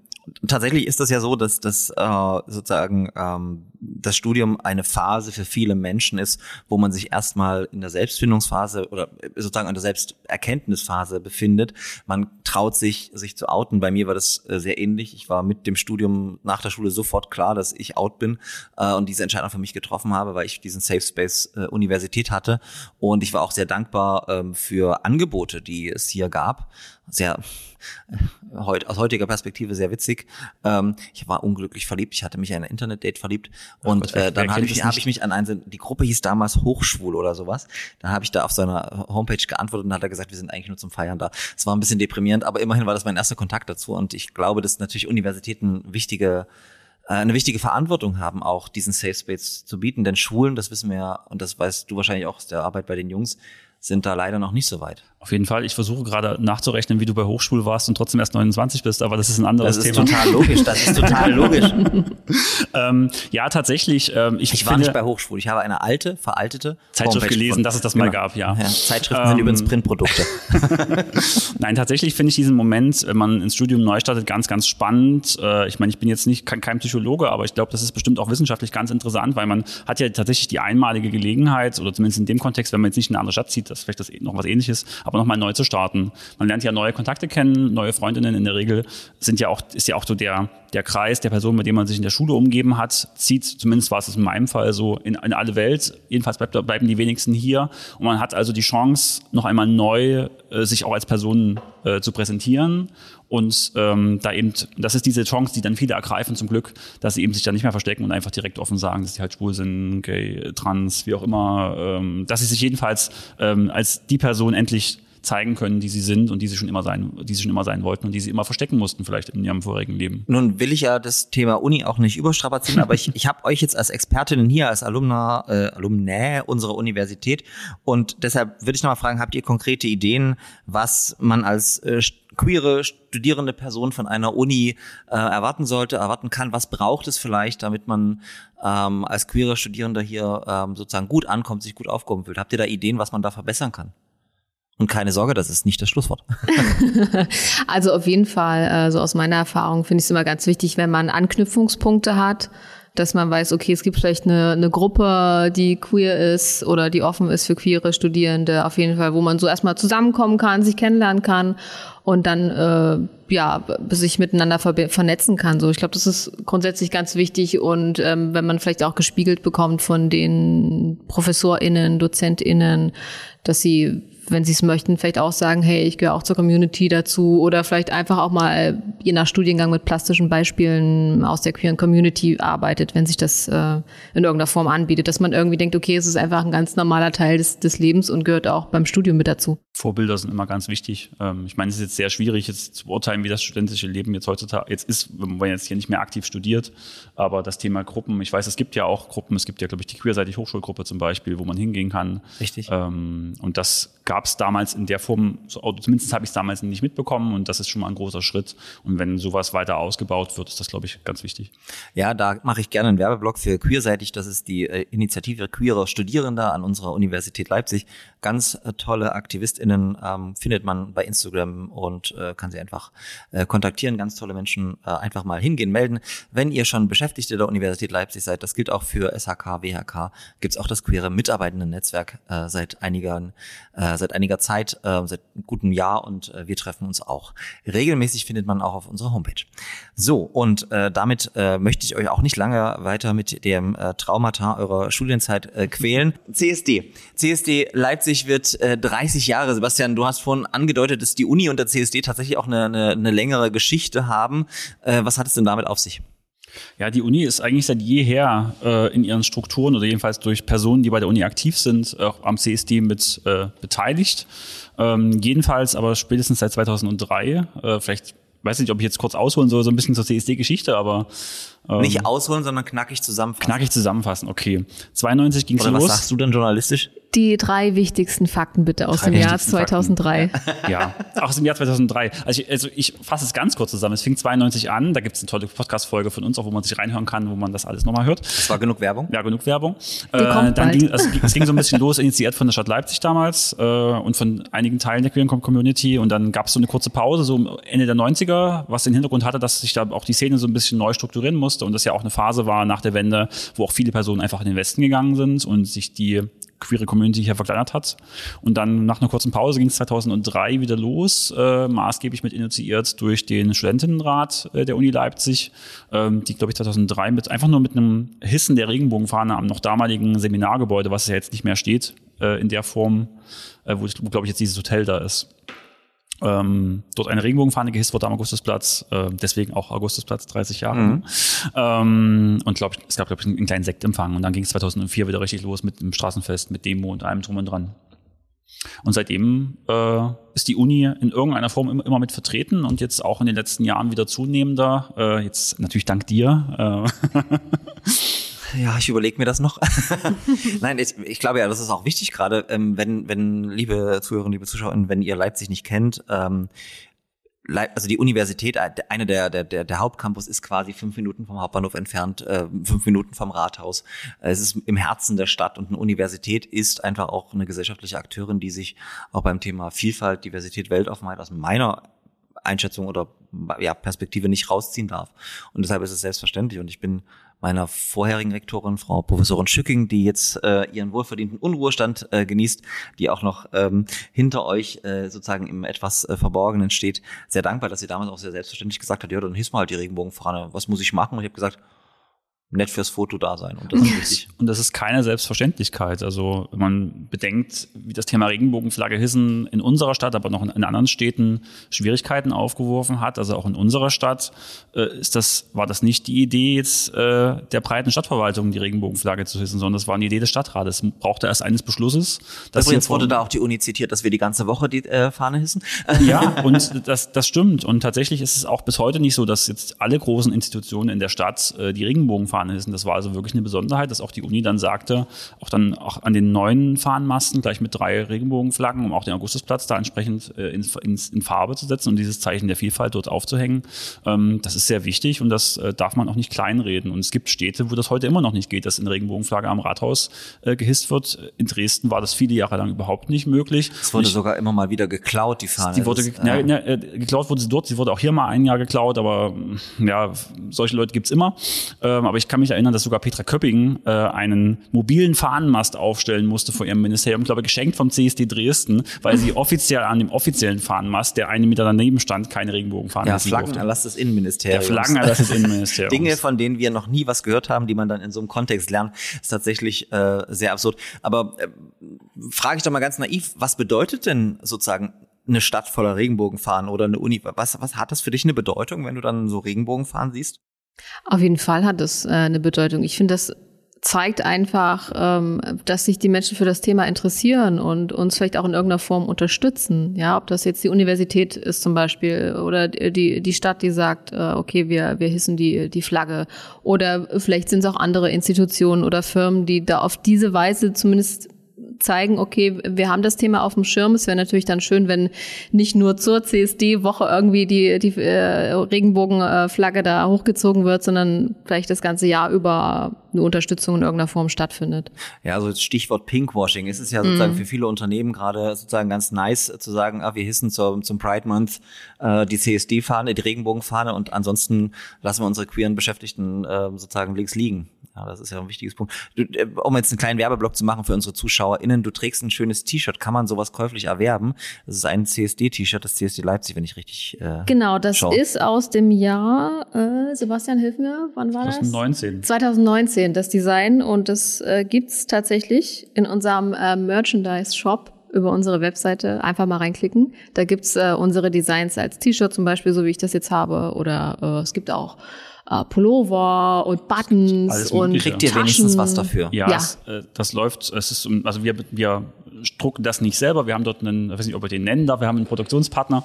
Tatsächlich ist das ja so, dass das äh, sozusagen ähm, das Studium eine Phase für viele Menschen ist, wo man sich erstmal in der Selbstfindungsphase oder sozusagen in der Selbsterkenntnisphase befindet. Man traut sich, sich zu outen. Bei mir war das äh, sehr ähnlich. Ich war mit dem Studium nach der Schule sofort klar, dass ich out bin äh, und diese Entscheidung für mich getroffen habe, weil ich diesen Safe Space äh, Universität hatte. Und ich war auch sehr dankbar ähm, für Angebote, die es hier gab sehr heut, aus heutiger Perspektive sehr witzig. Ähm, ich war unglücklich verliebt. Ich hatte mich in ein Internet-Date verliebt und Gott, äh, dann habe ich, hab ich mich an einen, die Gruppe hieß damals Hochschwul oder sowas. Dann habe ich da auf seiner Homepage geantwortet und hat er gesagt, wir sind eigentlich nur zum Feiern da. Es war ein bisschen deprimierend, aber immerhin war das mein erster Kontakt dazu und ich glaube, dass natürlich Universitäten wichtige äh, eine wichtige Verantwortung haben, auch diesen Safe Space zu bieten. Denn Schulen, das wissen wir ja, und das weißt du wahrscheinlich auch aus der Arbeit bei den Jungs, sind da leider noch nicht so weit. Auf jeden Fall. Ich versuche gerade nachzurechnen, wie du bei Hochschule warst und trotzdem erst 29 bist, aber das ist ein anderes Thema. Das ist total logisch. Das ist total logisch. <laughs> ähm, ja, tatsächlich. Ähm, ich, ich war nicht bei Hochschule. Ich habe eine alte, veraltete Zeitschrift Homepage gelesen, von, dass es das genau. mal gab. Ja. ja Zeitschriften ähm, sind übrigens Printprodukte. <laughs> Nein, tatsächlich finde ich diesen Moment, wenn man ins Studium neu startet, ganz, ganz spannend. Äh, ich meine, ich bin jetzt nicht kein, kein Psychologe, aber ich glaube, das ist bestimmt auch wissenschaftlich ganz interessant, weil man hat ja tatsächlich die einmalige Gelegenheit oder zumindest in dem Kontext, wenn man jetzt nicht in eine andere Stadt zieht, das vielleicht das noch was Ähnliches, aber nochmal neu zu starten. Man lernt ja neue Kontakte kennen, neue Freundinnen in der Regel sind ja auch, ist ja auch so der, der Kreis der Personen, mit dem man sich in der Schule umgeben hat, zieht, zumindest war es in meinem Fall so, in, in alle Welt. Jedenfalls bleibt, bleiben die wenigsten hier. Und man hat also die Chance, noch einmal neu äh, sich auch als Person äh, zu präsentieren. Und ähm, da eben, das ist diese Chance, die dann viele ergreifen zum Glück, dass sie eben sich dann nicht mehr verstecken und einfach direkt offen sagen, dass sie halt schwul sind, gay, trans, wie auch immer, ähm, dass sie sich jedenfalls ähm, als die Person endlich zeigen können, die sie sind und die sie schon immer sein, die sie schon immer sein wollten und die sie immer verstecken mussten, vielleicht in ihrem vorigen Leben. Nun will ich ja das Thema Uni auch nicht überstrapazieren, <laughs> aber ich, ich habe euch jetzt als Expertinnen hier, als Alumna, äh, Alumnä unserer Universität und deshalb würde ich nochmal fragen, habt ihr konkrete Ideen, was man als äh, queere studierende Person von einer Uni äh, erwarten sollte, erwarten kann. Was braucht es vielleicht, damit man ähm, als queere Studierender hier ähm, sozusagen gut ankommt, sich gut aufgehoben fühlt? Habt ihr da Ideen, was man da verbessern kann? Und keine Sorge, das ist nicht das Schlusswort. <laughs> also auf jeden Fall, äh, so aus meiner Erfahrung finde ich es immer ganz wichtig, wenn man Anknüpfungspunkte hat, dass man weiß, okay, es gibt vielleicht eine, eine Gruppe, die queer ist oder die offen ist für queere Studierende, auf jeden Fall, wo man so erstmal zusammenkommen kann, sich kennenlernen kann und dann äh, ja sich miteinander ver vernetzen kann. So, ich glaube, das ist grundsätzlich ganz wichtig und ähm, wenn man vielleicht auch gespiegelt bekommt von den ProfessorInnen, DozentInnen, dass sie wenn sie es möchten, vielleicht auch sagen, hey, ich gehöre auch zur Community dazu oder vielleicht einfach auch mal je nach Studiengang mit plastischen Beispielen aus der queeren Community arbeitet, wenn sich das äh, in irgendeiner Form anbietet, dass man irgendwie denkt, okay, es ist einfach ein ganz normaler Teil des, des Lebens und gehört auch beim Studium mit dazu. Vorbilder sind immer ganz wichtig. Ähm, ich meine, es ist jetzt sehr schwierig, jetzt zu beurteilen, wie das studentische Leben jetzt heutzutage jetzt ist, wenn man jetzt hier nicht mehr aktiv studiert. Aber das Thema Gruppen, ich weiß, es gibt ja auch Gruppen, es gibt ja, glaube ich, die queerseitig Hochschulgruppe zum Beispiel, wo man hingehen kann. Richtig. Ähm, und das gab es damals in der Form, zumindest habe ich es damals nicht mitbekommen und das ist schon mal ein großer Schritt. Und wenn sowas weiter ausgebaut wird, ist das, glaube ich, ganz wichtig. Ja, da mache ich gerne einen Werbeblock für Queerseitig. Das ist die äh, Initiative queerer Studierender an unserer Universität Leipzig. Ganz äh, tolle AktivistInnen ähm, findet man bei Instagram und äh, kann sie einfach äh, kontaktieren. Ganz tolle Menschen äh, einfach mal hingehen, melden. Wenn ihr schon Beschäftigte der Universität Leipzig seid, das gilt auch für SHK, WHK, gibt's auch das queere Mitarbeitenden-Netzwerk äh, seit äh, seit einiger Zeit, äh, seit einem guten Jahr und äh, wir treffen uns auch. Regelmäßig findet man auch auf unserer Homepage. So, und äh, damit äh, möchte ich euch auch nicht lange weiter mit dem äh, Traumata eurer Studienzeit äh, quälen. <laughs> CSD. CSD Leipzig wird äh, 30 Jahre. Sebastian, du hast vorhin angedeutet, dass die Uni und der CSD tatsächlich auch eine, eine, eine längere Geschichte haben. Äh, was hat es denn damit auf sich? Ja, die Uni ist eigentlich seit jeher äh, in ihren Strukturen oder jedenfalls durch Personen, die bei der Uni aktiv sind, auch am CSD mit äh, beteiligt. Ähm, jedenfalls aber spätestens seit 2003, äh, vielleicht weiß nicht, ob ich jetzt kurz ausholen soll, so ein bisschen zur CSD-Geschichte, aber ähm, nicht ausholen, sondern knackig zusammenfassen. Knackig zusammenfassen, okay. 92 ging es los. Was sagst du denn journalistisch? Die drei wichtigsten Fakten bitte aus Drei dem Jahr wichtigsten Fakten. 2003. Ja, auch aus dem Jahr 2003. Also ich, also ich fasse es ganz kurz zusammen. Es fing 92 an. Da gibt es eine tolle Podcast-Folge von uns, auch wo man sich reinhören kann, wo man das alles nochmal hört. Das war genug Werbung. Ja, genug Werbung. Die kommt dann bald. ging, also es ging so ein bisschen los, initiiert von der Stadt Leipzig damals äh, und von einigen Teilen der Queer Community. Und dann gab es so eine kurze Pause, so Ende der 90er, was den Hintergrund hatte, dass sich da auch die Szene so ein bisschen neu strukturieren musste und das ja auch eine Phase war nach der Wende, wo auch viele Personen einfach in den Westen gegangen sind und sich die queere Community hier verkleinert hat. Und dann nach einer kurzen Pause ging es 2003 wieder los, äh, maßgeblich mit initiiert durch den Studentinnenrat äh, der Uni Leipzig, ähm, die, glaube ich, 2003 mit einfach nur mit einem Hissen der Regenbogenfahne am noch damaligen Seminargebäude, was ja jetzt nicht mehr steht, äh, in der Form, äh, wo, wo glaube ich, jetzt dieses Hotel da ist. Ähm, dort eine Regenbogenfahne gehisst wurde am Augustusplatz, äh, deswegen auch Augustusplatz 30 Jahre. Ähm, und glaub, ich, es gab, glaube ich, einen, einen kleinen Sektempfang. Und dann ging es 2004 wieder richtig los mit dem Straßenfest, mit Demo und allem drum und dran. Und seitdem äh, ist die Uni in irgendeiner Form immer, immer mit vertreten und jetzt auch in den letzten Jahren wieder zunehmender. Äh, jetzt natürlich dank dir. Äh, <laughs> Ja, ich überlege mir das noch. <laughs> Nein, ich, ich glaube ja, das ist auch wichtig gerade, ähm, wenn, wenn, liebe Zuhörerinnen, liebe Zuschauer, wenn ihr Leipzig nicht kennt, ähm, Leip- also die Universität, äh, eine der, der, der, der Hauptcampus ist quasi fünf Minuten vom Hauptbahnhof entfernt, äh, fünf Minuten vom Rathaus. Es ist im Herzen der Stadt und eine Universität ist einfach auch eine gesellschaftliche Akteurin, die sich auch beim Thema Vielfalt, Diversität, Weltoffenheit aus meiner Einschätzung oder ja, Perspektive nicht rausziehen darf. Und deshalb ist es selbstverständlich. Und ich bin meiner vorherigen Rektorin, Frau Professorin Schücking, die jetzt äh, ihren wohlverdienten Unruhestand äh, genießt, die auch noch ähm, hinter euch äh, sozusagen im etwas äh, Verborgenen steht, sehr dankbar, dass sie damals auch sehr selbstverständlich gesagt hat, ja, dann hiss mal halt die Regenbogenfahne, was muss ich machen? Und ich habe gesagt, nett fürs Foto da sein. Und das ist wichtig. Und das ist keine Selbstverständlichkeit. Also wenn man bedenkt, wie das Thema Regenbogenflagge hissen in unserer Stadt, aber noch in, in anderen Städten Schwierigkeiten aufgeworfen hat, also auch in unserer Stadt, äh, ist das, war das nicht die Idee jetzt äh, der breiten Stadtverwaltung, die Regenbogenflagge zu hissen, sondern das war eine Idee des Stadtrates. Es brauchte erst eines Beschlusses. dass Übrigens wurde da auch die Uni zitiert, dass wir die ganze Woche die äh, Fahne hissen. Ja, <laughs> und das, das stimmt. Und tatsächlich ist es auch bis heute nicht so, dass jetzt alle großen Institutionen in der Stadt äh, die Regenbogenfahne hissen. Das war also wirklich eine Besonderheit, dass auch die Uni dann sagte, auch dann auch an den neuen Fahnenmasten gleich mit drei Regenbogenflaggen, um auch den Augustusplatz da entsprechend äh, in, in, in Farbe zu setzen und dieses Zeichen der Vielfalt dort aufzuhängen. Ähm, das ist sehr wichtig und das äh, darf man auch nicht kleinreden. Und es gibt Städte, wo das heute immer noch nicht geht, dass eine Regenbogenflagge am Rathaus äh, gehisst wird. In Dresden war das viele Jahre lang überhaupt nicht möglich. Es wurde Ich- sogar immer mal wieder geklaut, die Fahne. die wurde ge ja, ja, äh, geklaut wurde sie dort, sie wurde auch hier mal ein Jahr geklaut, aber ja, solche Leute gibt's immer. Ähm, aber ich kann mich erinnern, dass sogar Petra Köpping äh, einen mobilen Fahnenmast aufstellen musste vor ihrem Ministerium, glaube geschenkt vom CSD Dresden, weil sie offiziell an dem offiziellen Fahnenmast, der einen Meter daneben stand, keine Regenbogenfahne ja. Flaggenerlass des Der Innenministeriums. Flaggenerlass des Innenministeriums. <laughs> Dinge, von denen wir noch nie was gehört haben, die man dann in so einem Kontext lernt, ist tatsächlich äh, sehr absurd. Aber äh, frage ich doch mal ganz naiv, was bedeutet denn sozusagen eine Stadt voller Regenbogenfahnen oder eine Uni? Was, was hat das für dich eine Bedeutung, wenn du dann so Regenbogenfahnen siehst? Auf jeden Fall hat es äh, eine Bedeutung. Ich finde, das zeigt einfach, ähm, dass sich die Menschen für das Thema interessieren und uns vielleicht auch in irgendeiner Form unterstützen. Ja, ob das jetzt die Universität ist zum Beispiel oder die, die Stadt, die sagt, äh, okay, wir, wir hissen die, die Flagge. Oder vielleicht sind es auch andere Institutionen oder Firmen, die da auf diese Weise zumindest zeigen, okay, wir haben das Thema auf dem Schirm. Es wäre natürlich dann schön, wenn nicht nur zur CSD-Woche irgendwie die, die äh, Regenbogenflagge da hochgezogen wird, sondern vielleicht das ganze Jahr über eine Unterstützung in irgendeiner Form stattfindet. Ja, also das Stichwort Pinkwashing. Es ist ja sozusagen für viele Unternehmen gerade sozusagen ganz nice zu sagen, ah, wir hissen zum, zum Pride Month äh, die CSD-Fahne, die Regenbogenfahne und ansonsten lassen wir unsere queeren Beschäftigten äh, sozusagen links liegen. Ja, das ist ja ein wichtiges Punkt. Du, äh, um jetzt einen kleinen Werbeblock zu machen für unsere ZuschauerInnen, du trägst ein schönes T-Shirt. Kann man sowas käuflich erwerben? Das ist ein CSD-T-Shirt, das CSD Leipzig, wenn ich richtig äh, Genau, das Schau. ist aus dem Jahr, äh, Sebastian, hilf mir, wann war das? 2019. 2019, das Design und das äh, gibt's tatsächlich in unserem äh, Merchandise-Shop über unsere Webseite. Einfach mal reinklicken. Da gibt's äh, unsere Designs als T-Shirt zum Beispiel, so wie ich das jetzt habe. Oder äh, es gibt auch äh, Pullover und Buttons Alles und Mögliche. Kriegt ihr Taschen. wenigstens was dafür? Ja, Ja. Es, äh, das läuft, es ist, um- also wir, wir drucken das nicht selber, wir haben dort einen, ich weiß nicht, ob wir den nennen darf, wir haben einen Produktionspartner.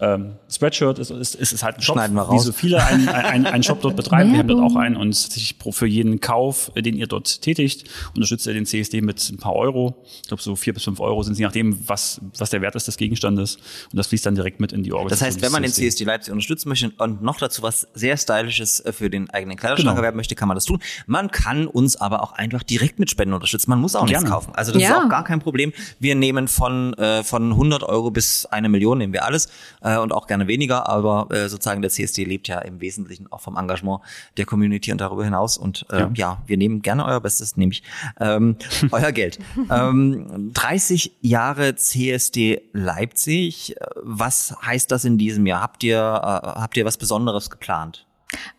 Ähm, Spreadshirt ist, ist, ist, ist halt ein Shop, Schneiden wir wie raus. so viele einen, einen, einen Shop dort betreiben. Wir haben dort auch einen und sich für jeden Kauf, äh, den ihr dort tätigt, unterstützt ihr den CSD mit ein paar Euro. Ich glaube, so vier bis fünf Euro sind es, je nachdem, was, was der Wert ist des Gegenstandes. Und das fließt dann direkt mit in die Das Organisation. heißt, wenn man den CSD. CSD Leipzig unterstützen möchte und noch dazu was sehr Stylisches äh, für den eigenen Kleiderschrank Genau. erwerben möchte, kann man das tun. Man kann uns aber auch einfach direkt mit Spenden unterstützen. Man muss auch nichts Gerne. kaufen. Also das Ja. ist auch gar kein Problem. Wir nehmen von, äh, von 100 Euro bis eine Million, nehmen wir alles äh, und auch gerne weniger. Aber äh, sozusagen der CSD lebt ja im Wesentlichen auch vom Engagement der Community und darüber hinaus. Und äh, ja. Ja. wir nehmen gerne euer Bestes, nämlich ähm, <laughs> euer Geld. Ähm, 30 Jahre CSD Leipzig. Was heißt das in diesem Jahr? Habt ihr, äh, habt ihr was Besonderes geplant?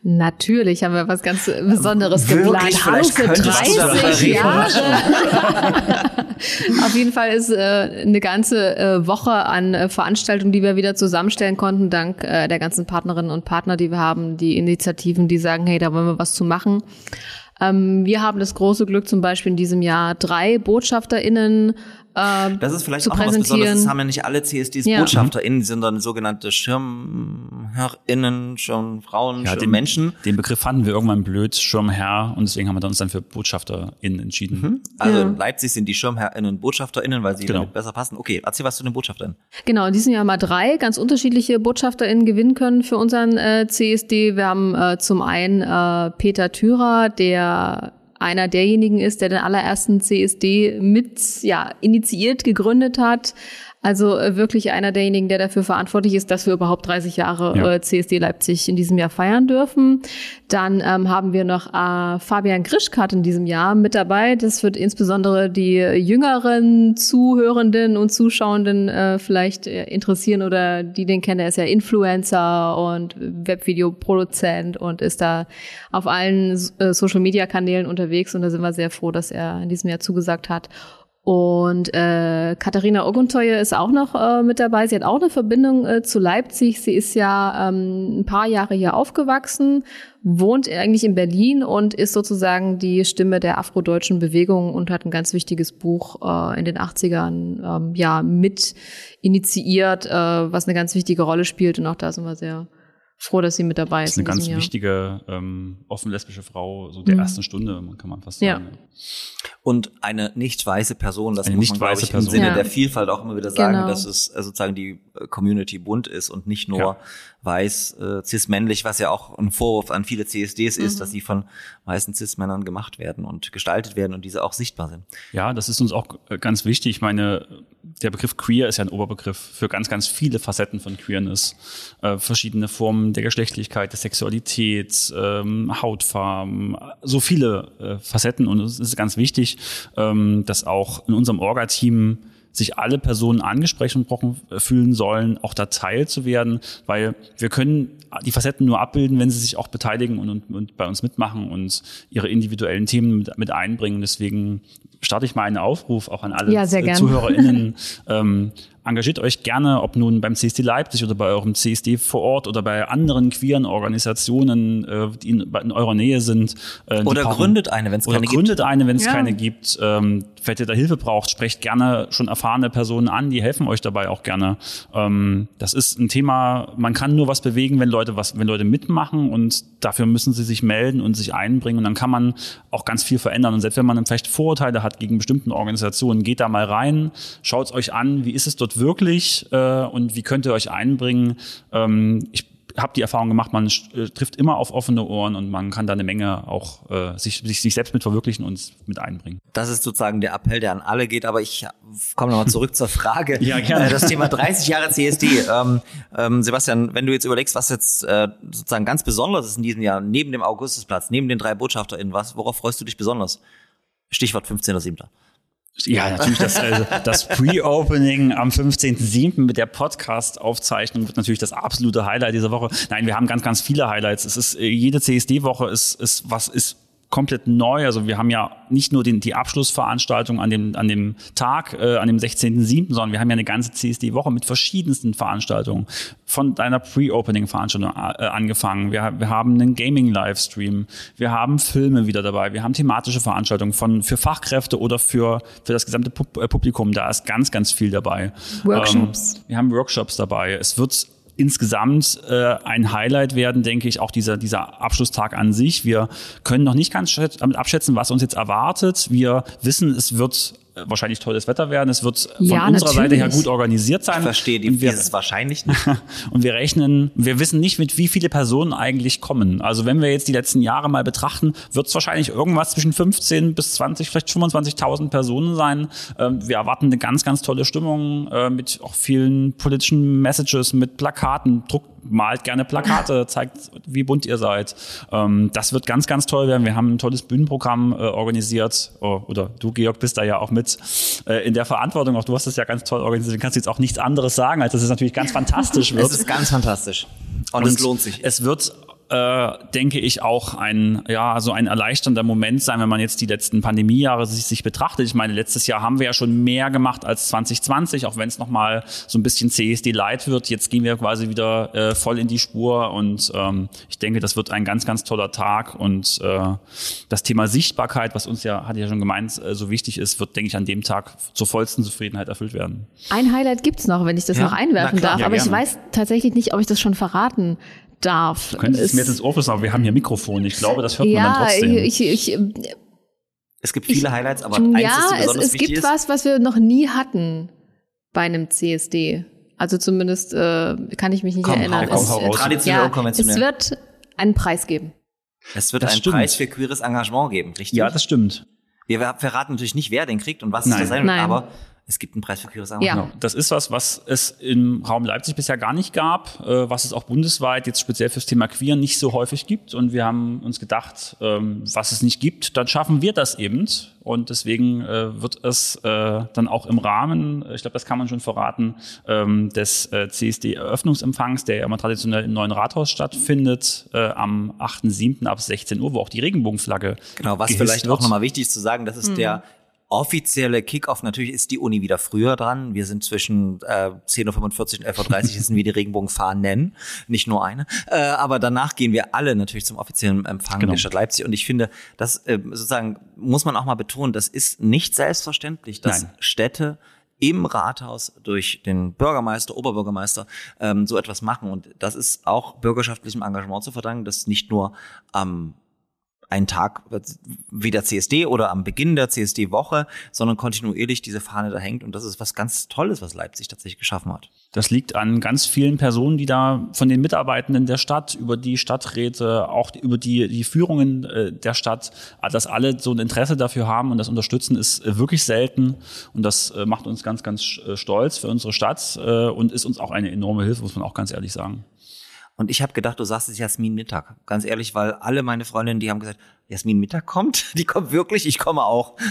Natürlich haben wir was ganz Besonderes Wirklich? geplant. Hallo Vielleicht für könntest du darüber 30 reden. Jahre. <laughs> Auf jeden Fall ist äh, eine ganze äh, Woche an äh, Veranstaltungen, die wir wieder zusammenstellen konnten, dank äh, der ganzen Partnerinnen und Partner, die wir haben, die Initiativen, die sagen, hey, da wollen wir was zu machen. Ähm, wir haben das große Glück, zum Beispiel in diesem Jahr drei BotschafterInnen äh, Das ist vielleicht auch was Besonderes. Das haben ja nicht alle CSDs Ja. BotschafterInnen, sondern sogenannte SchirmherrInnen, Schirmfrauen, Ja, den, Schirmmenschen. den Begriff fanden wir irgendwann blöd, Schirmherr, und deswegen haben wir uns dann für BotschafterInnen entschieden. Also Ja. in Leipzig sind die SchirmherrInnen BotschafterInnen, weil sie Genau. damit besser passen. Okay, erzähl was zu den BotschafterInnen. Genau, in diesem Jahr mal drei ganz unterschiedliche BotschafterInnen gewinnen können für unseren äh, CSD. Wir haben äh, zum einen äh, Peter Thürer, der einer derjenigen ist, der den allerersten CSD mit ja, initiiert, gegründet hat. Also äh, wirklich einer derjenigen, der dafür verantwortlich ist, dass wir überhaupt 30 Jahre Ja. äh, CSD Leipzig in diesem Jahr feiern dürfen. Dann ähm, haben wir noch äh, Fabian Grischkat in diesem Jahr mit dabei. Das wird insbesondere die jüngeren Zuhörenden und Zuschauenden äh, vielleicht äh, interessieren oder die den kennen. Er ist ja Influencer und Webvideoproduzent und ist da auf allen äh, Social-Media-Kanälen unterwegs. Und da sind wir sehr froh, dass er in diesem Jahr zugesagt hat. Und äh, Katharina Oguntoye ist auch noch äh, mit dabei. Sie hat auch eine Verbindung äh, zu Leipzig. Sie ist ja ähm, ein paar Jahre hier aufgewachsen, wohnt eigentlich in Berlin und ist sozusagen die Stimme der afrodeutschen Bewegung und hat ein ganz wichtiges Buch äh, in den 80ern ähm, ja mit initiiert, äh, was eine ganz wichtige Rolle spielt. Und auch da sind wir sehr froh, dass sie mit dabei Das ist. ist eine in ganz Jahr. wichtige, ähm, offen lesbische Frau, so der Mhm. ersten Stunde, kann man fast Ja. sagen. Und eine nicht weiße Person, das Eine muss nicht man, glaube weiße ich, im Person. Sinne Ja. der Vielfalt auch immer wieder sagen, Genau. dass es äh, sozusagen die äh, Community bunt ist und nicht nur Ja. Weiß, äh, cis-männlich, was ja auch ein Vorwurf an viele CSDs Mhm. ist, dass sie von weißen cis-Männern gemacht werden und gestaltet werden und diese auch sichtbar sind. Ja, das ist uns auch äh, ganz wichtig. Ich meine, der Begriff queer ist ja ein Oberbegriff für ganz, ganz viele Facetten von Queerness. Äh, verschiedene Formen der Geschlechtlichkeit, der Sexualität, ähm, Hautfarben, so viele äh, Facetten. Und es ist ganz wichtig, ähm, dass auch in unserem Orga-Team sich alle Personen angesprochen fühlen sollen, auch da teil zu werden, weil wir können die Facetten nur abbilden, wenn sie sich auch beteiligen und, und, und bei uns mitmachen und ihre individuellen Themen mit, mit einbringen. Deswegen starte ich mal einen Aufruf auch an alle Ja, sehr gern. ZuhörerInnen. <laughs> ähm, engagiert euch gerne, ob nun beim CSD Leipzig oder bei eurem CSD vor Ort oder bei anderen queeren Organisationen, äh, die in, in eurer Nähe sind. Äh, Oder brauchen- gründet eine, wenn es oder keine gibt. gründet eine, wenn es Ja. keine gibt. Ähm, falls ihr da Hilfe braucht, sprecht gerne schon erfahrene Personen an, die helfen euch dabei auch gerne. Ähm, das ist ein Thema, man kann nur was bewegen, wenn Leute was, wenn Leute mitmachen und dafür müssen sie sich melden und sich einbringen und dann kann man auch ganz viel verändern. Und selbst wenn man vielleicht Vorurteile hat gegen bestimmten Organisationen, geht da mal rein, schaut es euch an, wie ist es dort wirklich äh, und wie könnt ihr euch einbringen. Ähm, ich habe die Erfahrung gemacht, man äh, trifft immer auf offene Ohren und man kann da eine Menge auch äh, sich, sich, sich selbst mit verwirklichen und mit einbringen. Das ist sozusagen der Appell, der an alle geht. Aber ich komme nochmal zurück zur Frage. <laughs> Ja, gerne. Äh, Das Thema 30 Jahre CSD. Ähm, ähm, Sebastian, wenn du jetzt überlegst, was jetzt äh, sozusagen ganz besonders ist in diesem Jahr, neben dem Augustusplatz, neben den drei BotschafterInnen, was, worauf freust du dich besonders? Stichwort 15.07. Ja, natürlich das, äh, das Pre-Opening am 15.07. mit der Podcast-Aufzeichnung wird natürlich das absolute Highlight dieser Woche. Nein, wir haben ganz, ganz viele Highlights. Es ist, äh, jede CSD-Woche ist, ist was, ist komplett neu. Also wir haben ja nicht nur den, die Abschlussveranstaltung an dem, an dem Tag, äh, an dem 16.07., sondern wir haben ja eine ganze CSD-Woche mit verschiedensten Veranstaltungen. Von deiner Pre-Opening-Veranstaltung äh, angefangen. Wir, wir haben einen Gaming-Livestream. Wir haben Filme wieder dabei. Wir haben thematische Veranstaltungen von, für Fachkräfte oder für, für das gesamte äh, Publikum. Da ist ganz, ganz viel dabei. Workshops. Ähm, wir haben Workshops dabei. Es wird insgesamt äh, ein Highlight werden, denke ich, auch dieser, dieser Abschlusstag an sich. Wir können noch nicht ganz damit abschätzen, was uns jetzt erwartet. Wir wissen, es wird wahrscheinlich tolles Wetter werden. Es wird von Ja, unserer Seite her natürlich. gut organisiert sein. Ich verstehe die, Und wir, dieses wahrscheinlich nicht. <laughs> und wir rechnen, wir wissen nicht, mit wie viele Personen eigentlich kommen. Also wenn wir jetzt die letzten Jahre mal betrachten, wird es wahrscheinlich irgendwas zwischen 15 bis 20, vielleicht 25.000 Personen sein. Ähm, Wir erwarten eine ganz, ganz tolle Stimmung äh, mit auch vielen politischen Messages, mit Plakaten. Druckt, malt gerne Plakate, <laughs> zeigt, wie bunt ihr seid. Ähm, Das wird ganz, ganz toll werden. Wir haben ein tolles Bühnenprogramm äh, organisiert. Oh, Oder du, Georg, bist da ja auch mit äh, in der Verantwortung. Auch du hast das ja ganz toll organisiert. Du kannst jetzt auch nichts anderes sagen, als dass es natürlich ganz <laughs> fantastisch wird. Es ist ganz fantastisch. Und, es lohnt sich. Es wird äh, denke ich, auch ein, ja, so ein erleichternder Moment sein, wenn man jetzt die letzten Pandemiejahre sich, sich betrachtet. Ich meine, letztes Jahr haben wir ja schon mehr gemacht als 2020, auch wenn es nochmal so ein bisschen CSD Light wird. Jetzt gehen wir quasi wieder äh, voll in die Spur und ähm, ich denke, das wird ein ganz, ganz toller Tag und äh, das Thema Sichtbarkeit, was uns ja, hatte ich ja schon gemeint, äh, so wichtig ist, wird, denke ich, an dem Tag zur vollsten Zufriedenheit erfüllt werden. Ein Highlight gibt's noch, wenn ich das Ja, noch einwerfen klar. darf. Ja, aber ich gerne. weiß tatsächlich nicht, ob ich das schon verraten darf. Du könntest es Es- mir jetzt ins Ohr aber wir haben hier Mikrofone. Ich glaube, das hört man dann ja, trotzdem. ich, ich, Es gibt viele Highlights, aber eins, das ja, es, besonders es wichtig gibt ist. was, was wir noch nie hatten bei einem CSD. Also zumindest äh, kann ich mich nicht Komm, erinnern. hau es, Hau raus. Traditionell, ja, unkonventionell. Es wird einen Preis geben. Es wird Das einen stimmt. Preis für queeres Engagement geben, richtig? ja, das stimmt. Wir verraten natürlich nicht, wer den kriegt und was Nein. es sein wird, aber es gibt einen Preis für queeres Ja. Genau. Das ist was, was es im Raum Leipzig bisher gar nicht gab, äh, was es auch bundesweit jetzt speziell fürs Thema Queer nicht so häufig gibt. Und wir haben uns gedacht, ähm, was es nicht gibt, dann schaffen wir das eben. Und deswegen äh, wird es äh, dann auch im Rahmen, ich glaube, das kann man schon verraten, ähm, des äh, CSD-Eröffnungsempfangs, der ja immer traditionell im neuen Rathaus stattfindet, äh, am 8.7. ab 16 Uhr, wo auch die Regenbogenflagge Genau, was vielleicht wird. auch nochmal wichtig ist zu sagen, das ist der offizielle Kickoff. Natürlich ist die Uni wieder früher dran. Wir sind zwischen äh, 10.45 Uhr und 11.30 Uhr, sind wir die Regenbogenfahnen, nicht nur eine. Äh, aber danach gehen wir alle natürlich zum offiziellen Empfang Genau. der Stadt Leipzig. Und ich finde, das äh, sozusagen muss man auch mal betonen, das ist nicht selbstverständlich, dass Nein. Städte im Rathaus durch den Bürgermeister, Oberbürgermeister ähm, so etwas machen. Und das ist auch bürgerschaftlichem Engagement zu verdanken, dass nicht nur am einen Tag wie der CSD oder am Beginn der CSD-Woche, sondern kontinuierlich diese Fahne da hängt. Und das ist was ganz Tolles, was Leipzig tatsächlich geschaffen hat. Das liegt an ganz vielen Personen, die da von den Mitarbeitenden der Stadt, über die Stadträte, auch über die, die Führungen äh, der Stadt, dass alle so ein Interesse dafür haben und das Unterstützen ist äh, wirklich selten. Und das äh, macht uns ganz, ganz stolz für unsere Stadt und ist uns auch eine enorme Hilfe, muss man auch ganz ehrlich sagen. Und ich habe gedacht, du sagst es Jasmin Mittag. Ganz ehrlich, weil alle meine Freundinnen, die haben gesagt, Jasmin Mittag kommt, <laughs> die kommt wirklich, ich komme auch. <laughs>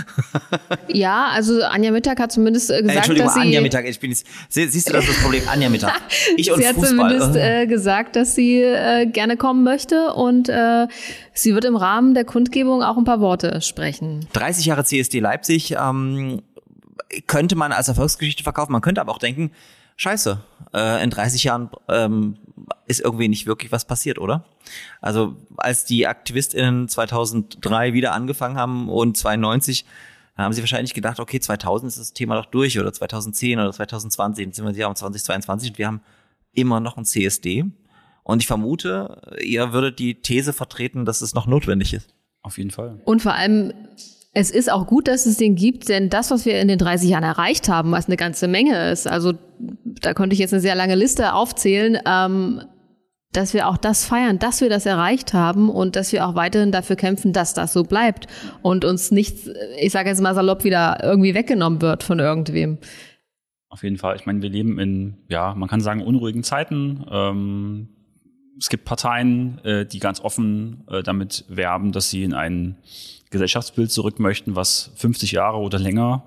Ja, also Anja Mittag hat zumindest äh, Äh, gesagt, Entschuldigung, dass sie, Anja Mittag, ich bin jetzt, sie- siehst du das, ist das Problem? Anja Mittag. <laughs> Ich und sie hat Fußball. zumindest äh, gesagt, dass sie äh, gerne kommen möchte und äh, sie wird im Rahmen der Kundgebung auch ein paar Worte sprechen. 30 Jahre CSD Leipzig ähm, könnte man als Erfolgsgeschichte verkaufen. Man könnte aber auch denken, scheiße, äh, in 30 Jahren ähm, ist irgendwie nicht wirklich was passiert, oder? Also als die AktivistInnen 2003 wieder angefangen haben und 92, dann haben sie wahrscheinlich gedacht, okay, 2000 ist das Thema doch durch oder 2010 oder 2020, jetzt sind wir hier um 2022 und wir haben immer noch ein CSD. Und ich vermute, ihr würdet die These vertreten, dass es noch notwendig ist. Auf jeden Fall. Und vor allem, es ist auch gut, dass es den gibt, denn das, was wir in den 30 Jahren erreicht haben, was eine ganze Menge ist, also da konnte ich jetzt eine sehr lange Liste aufzählen, ähm, dass wir auch das feiern, dass wir das erreicht haben und dass wir auch weiterhin dafür kämpfen, dass das so bleibt und uns nicht, ich sage jetzt mal salopp, wieder irgendwie weggenommen wird von irgendwem. Auf jeden Fall. Ich meine, wir leben in, ja, man kann sagen, unruhigen Zeiten. Ähm, es gibt Parteien, äh, die ganz offen äh, damit werben, dass sie in ein Gesellschaftsbild zurück möchten, was 50 Jahre oder länger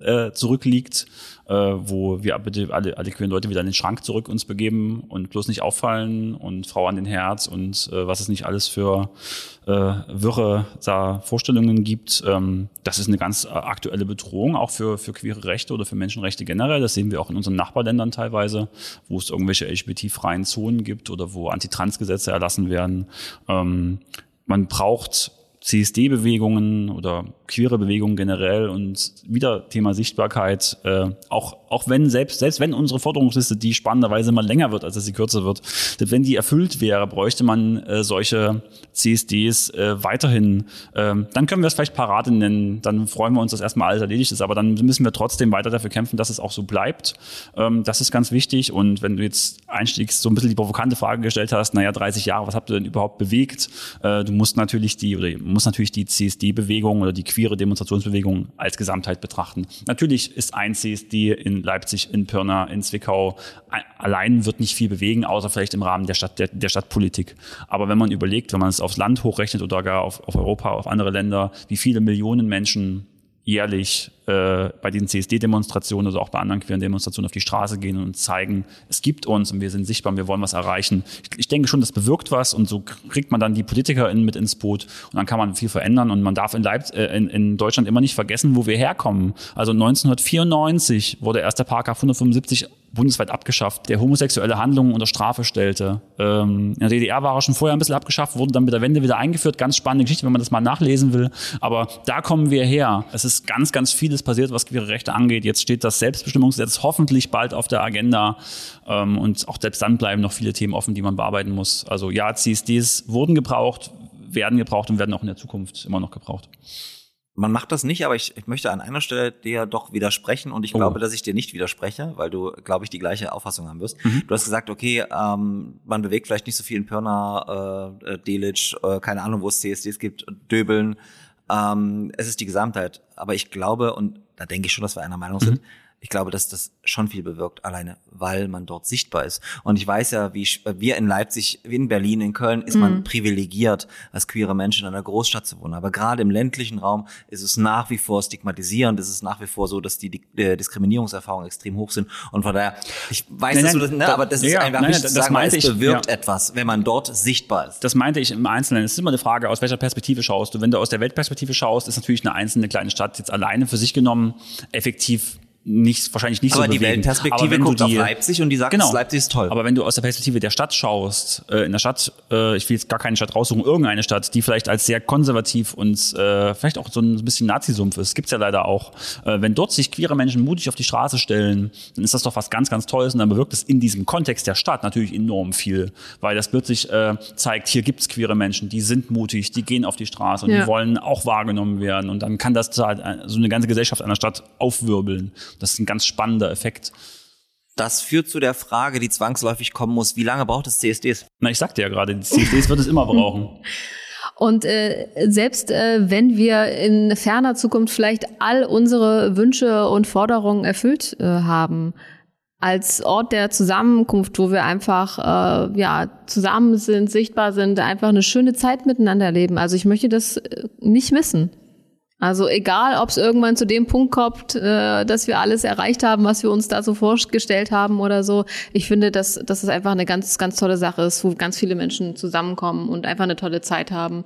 äh, zurückliegt, äh, wo wir bitte alle, alle queeren Leute wieder in den Schrank zurück uns begeben und bloß nicht auffallen und Frau an den Herz und äh, was es nicht alles für äh, wirre da Vorstellungen gibt. Ähm, das ist eine ganz äh, aktuelle Bedrohung, auch für, für queere Rechte oder für Menschenrechte generell. Das sehen wir auch in unseren Nachbarländern teilweise, wo es irgendwelche LGBT-freien Zonen gibt oder wo Antitrans-Gesetze erlassen werden. Ähm, man braucht CSD-Bewegungen oder queere Bewegungen generell und wieder Thema Sichtbarkeit, äh, auch, auch wenn selbst, selbst wenn unsere Forderungsliste, die spannenderweise mal länger wird, als dass sie kürzer wird, wenn die erfüllt wäre, bräuchte man äh, solche CSDs äh, weiterhin. Ähm, dann können wir es vielleicht Parade nennen, dann freuen wir uns, dass erstmal alles erledigt ist, aber dann müssen wir trotzdem weiter dafür kämpfen, dass es auch so bleibt. Ähm, das ist ganz wichtig und wenn du jetzt einstiegs so ein bisschen die provokante Frage gestellt hast, naja, 30 Jahre, was habt ihr denn überhaupt bewegt? Äh, du musst natürlich die, oder musst natürlich die CSD-Bewegung oder die queere Demonstrationsbewegung als Gesamtheit betrachten. Natürlich ist ein CSD in Leipzig, in Pirna, in Zwickau allein wird nicht viel bewegen, außer vielleicht im Rahmen der Stadt der, der Stadtpolitik. Aber wenn man überlegt, wenn man es aufs Land hochrechnet oder gar auf, auf Europa, auf andere Länder, wie viele Millionen Menschen jährlich äh, bei diesen CSD-Demonstrationen oder auch bei anderen queeren Demonstrationen auf die Straße gehen und zeigen, es gibt uns und wir sind sichtbar und wir wollen was erreichen. Ich, ich denke schon, das bewirkt was und so kriegt man dann die PolitikerInnen mit ins Boot und dann kann man viel verändern und man darf in, Leipz äh, in, in Deutschland immer nicht vergessen, wo wir herkommen. Also 1994 wurde erst der Paragraph 175 bundesweit abgeschafft, der homosexuelle Handlungen unter Strafe stellte. Ähm, in der DDR war er schon vorher ein bisschen abgeschafft, wurde dann mit der Wende wieder eingeführt. Ganz spannende Geschichte, wenn man das mal nachlesen will. Aber da kommen wir her. Es ist ganz, ganz vieles passiert, was queere Rechte angeht. Jetzt steht das Selbstbestimmungsgesetz hoffentlich bald auf der Agenda. Ähm, und auch selbst dann bleiben noch viele Themen offen, die man bearbeiten muss. Also ja, CSDs wurden gebraucht, werden gebraucht und werden auch in der Zukunft immer noch gebraucht. Man macht das nicht, aber ich, ich möchte an einer Stelle dir doch widersprechen und ich oh. glaube, dass ich dir nicht widerspreche, weil du, glaube ich, die gleiche Auffassung haben wirst. Mhm. Du hast gesagt, okay, ähm, man bewegt vielleicht nicht so viel in Pirna, äh, äh Delitzsch, äh, keine Ahnung, wo es CSDs gibt, Döbeln. Ähm, es ist die Gesamtheit. Aber ich glaube, und da denke ich schon, dass wir einer Meinung sind, mhm ich glaube, dass das schon viel bewirkt, alleine weil man dort sichtbar ist. Und ich weiß ja, wie wir in Leipzig, in Berlin, in Köln ist man mhm. privilegiert, als queere Menschen in einer Großstadt zu wohnen. Aber gerade im ländlichen Raum ist es nach wie vor stigmatisierend, ist es nach wie vor so, dass die, die äh, Diskriminierungserfahrungen extrem hoch sind. Und von daher, ich weiß, nein, dass nein, du das, ne, aber das ist ja, einfach nein, wichtig zu sagen, weil es bewirkt ja. etwas, wenn man dort sichtbar ist. Das meinte ich im Einzelnen. Es ist immer eine Frage, aus welcher Perspektive schaust du. Wenn du aus der Weltperspektive schaust, ist natürlich eine einzelne kleine Stadt jetzt alleine für sich genommen effektiv nicht, wahrscheinlich nicht aber so die bewegen. Weltperspektive guckt die, auf Leipzig und die sagt, genau, Leipzig ist toll. Aber wenn du aus der Perspektive der Stadt schaust, äh, in der Stadt, äh, ich will jetzt gar keine Stadt raussuchen, irgendeine Stadt, die vielleicht als sehr konservativ und äh, vielleicht auch so ein bisschen Nazi-Sumpf ist, gibt's ja leider auch. Äh, wenn dort sich queere Menschen mutig auf die Straße stellen, dann ist das doch was ganz, ganz Tolles und dann bewirkt es in diesem Kontext der Stadt natürlich enorm viel, weil das plötzlich äh, zeigt, hier gibt's queere Menschen, die sind mutig, die gehen auf die Straße und ja. die wollen auch wahrgenommen werden und dann kann das halt so eine ganze Gesellschaft einer Stadt aufwirbeln. Das ist ein ganz spannender Effekt. Das führt zu der Frage, die zwangsläufig kommen muss, wie lange braucht es CSDs? Na, ich sagte ja gerade, die CSDs wird es immer brauchen. <laughs> Und äh, selbst äh, wenn wir in ferner Zukunft vielleicht all unsere Wünsche und Forderungen erfüllt äh, haben, als Ort der Zusammenkunft, wo wir einfach äh, ja zusammen sind, sichtbar sind, einfach eine schöne Zeit miteinander leben. Also ich möchte das äh, nicht missen. Also egal, ob es irgendwann zu dem Punkt kommt, äh, dass wir alles erreicht haben, was wir uns da so vorgestellt haben oder so. Ich finde, dass, dass es einfach eine ganz, ganz tolle Sache ist, wo ganz viele Menschen zusammenkommen und einfach eine tolle Zeit haben,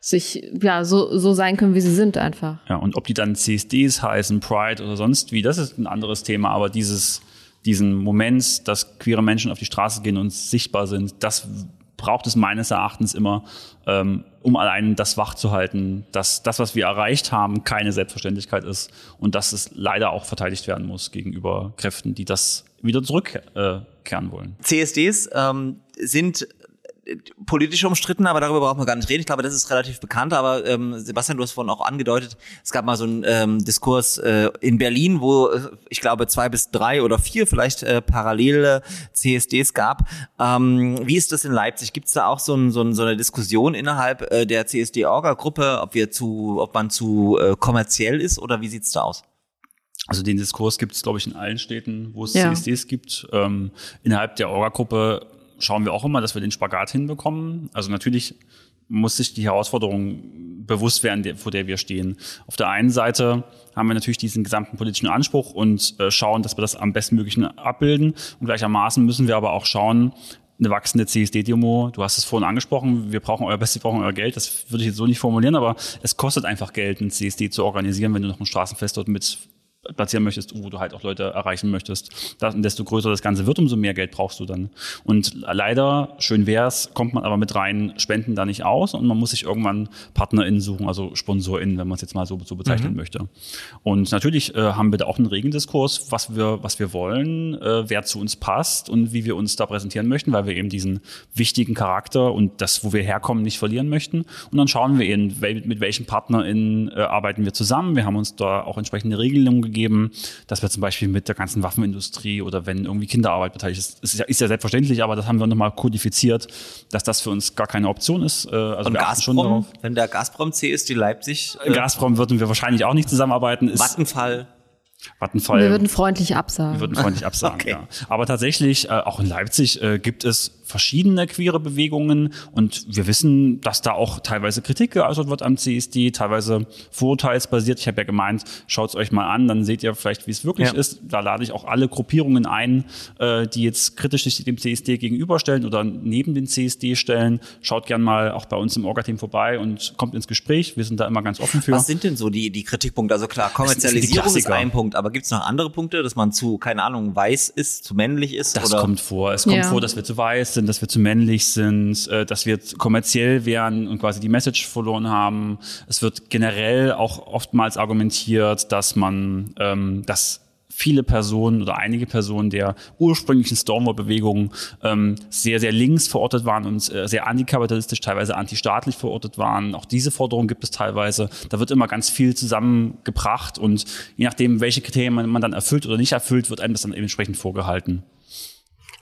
sich ja so, so sein können, wie sie sind einfach. Ja, und ob die dann CSDs heißen, Pride oder sonst wie, das ist ein anderes Thema, aber dieses diesen Moment, dass queere Menschen auf die Straße gehen und sichtbar sind, das braucht es meines Erachtens immer, ähm, um allein das wach zu halten, dass das, was wir erreicht haben, keine Selbstverständlichkeit ist und dass es leider auch verteidigt werden muss gegenüber Kräften, die das wieder zurückkehren äh, wollen. CSDs ähm, sind politisch umstritten, aber darüber brauchen wir gar nicht reden. Ich glaube, das ist relativ bekannt. Aber ähm, Sebastian, du hast vorhin auch angedeutet, es gab mal so einen ähm, Diskurs äh, in Berlin, wo äh, ich glaube zwei bis drei oder vier vielleicht äh, parallele CSDs gab. Ähm, wie ist das in Leipzig? Gibt es da auch so, ein, so, ein, so eine Diskussion innerhalb äh, der CSD-Orga-Gruppe, ob wir zu, ob man zu äh, kommerziell ist oder wie sieht's da aus? Also den Diskurs gibt es, glaube ich, in allen Städten, wo es ja. CSDs gibt. Ähm, innerhalb der Orga-Gruppe schauen wir auch immer, dass wir den Spagat hinbekommen. Also natürlich muss sich die Herausforderung bewusst werden, vor der wir stehen. Auf der einen Seite haben wir natürlich diesen gesamten politischen Anspruch und äh, schauen, dass wir das am bestmöglichen abbilden. Und gleichermaßen müssen wir aber auch schauen, eine wachsende CSD-Demo. Du hast es vorhin angesprochen, wir brauchen euer Bestes, wir brauchen euer Geld. Das würde ich jetzt so nicht formulieren, aber es kostet einfach Geld, ein CSD zu organisieren, wenn du noch ein Straßenfest dort mit platzieren möchtest, wo du halt auch Leute erreichen möchtest. Das, und desto größer das Ganze wird, umso mehr Geld brauchst du dann. Und leider, schön wär's, kommt man aber mit rein Spenden da nicht aus und man muss sich irgendwann PartnerInnen suchen, also SponsorInnen, wenn man es jetzt mal so, so bezeichnen mhm. möchte. Und natürlich äh, haben wir da auch einen regen Diskurs, was wir, was wir wollen, äh, wer zu uns passt und wie wir uns da präsentieren möchten, weil wir eben diesen wichtigen Charakter und das, wo wir herkommen, nicht verlieren möchten. Und dann schauen wir eben, mit welchen PartnerInnen äh, arbeiten wir zusammen. Wir haben uns da auch entsprechende Regelungen gegeben, dass wir zum Beispiel mit der ganzen Waffenindustrie oder wenn irgendwie Kinderarbeit beteiligt ist, ist ja, ist ja selbstverständlich, aber das haben wir nochmal kodifiziert, dass das für uns gar keine Option ist. Äh, also Und Gazprom, wenn der Gazprom CSD Leipzig. Äh, Gazprom würden wir wahrscheinlich auch nicht zusammenarbeiten. Ist, Vattenfall. Vattenfall. Wir würden freundlich absagen. Wir würden freundlich absagen, <laughs> okay. ja. Aber tatsächlich, äh, auch in Leipzig äh, gibt es verschiedene queere Bewegungen und wir wissen, dass da auch teilweise Kritik geäußert wird am CSD, teilweise vorurteilsbasiert. Ich habe ja gemeint, schaut es euch mal an, dann seht ihr vielleicht, wie es wirklich ja. ist. Da lade ich auch alle Gruppierungen ein, äh, die jetzt kritisch sich dem CSD gegenüberstellen oder neben den CSD stellen. Schaut gern mal auch bei uns im Orga-Team vorbei und kommt ins Gespräch. Wir sind da immer ganz offen für. Was sind denn so die, die Kritikpunkte? Also klar, Kommerzialisierung ist ein Punkt, aber gibt es noch andere Punkte, dass man zu, keine Ahnung, weiß ist, zu männlich ist? Das oder? kommt vor. Es kommt ja. vor, dass wir zu weiß sind sind, dass wir zu männlich sind, äh, dass wir kommerziell werden und quasi die Message verloren haben. Es wird generell auch oftmals argumentiert, dass man, ähm, dass viele Personen oder einige Personen der ursprünglichen Stonewall-Bewegung ähm, sehr, sehr links verortet waren und äh, sehr antikapitalistisch, teilweise antistaatlich verortet waren. Auch diese Forderung gibt es teilweise. Da wird immer ganz viel zusammengebracht und je nachdem, welche Kriterien man, man dann erfüllt oder nicht erfüllt, wird einem das dann entsprechend vorgehalten.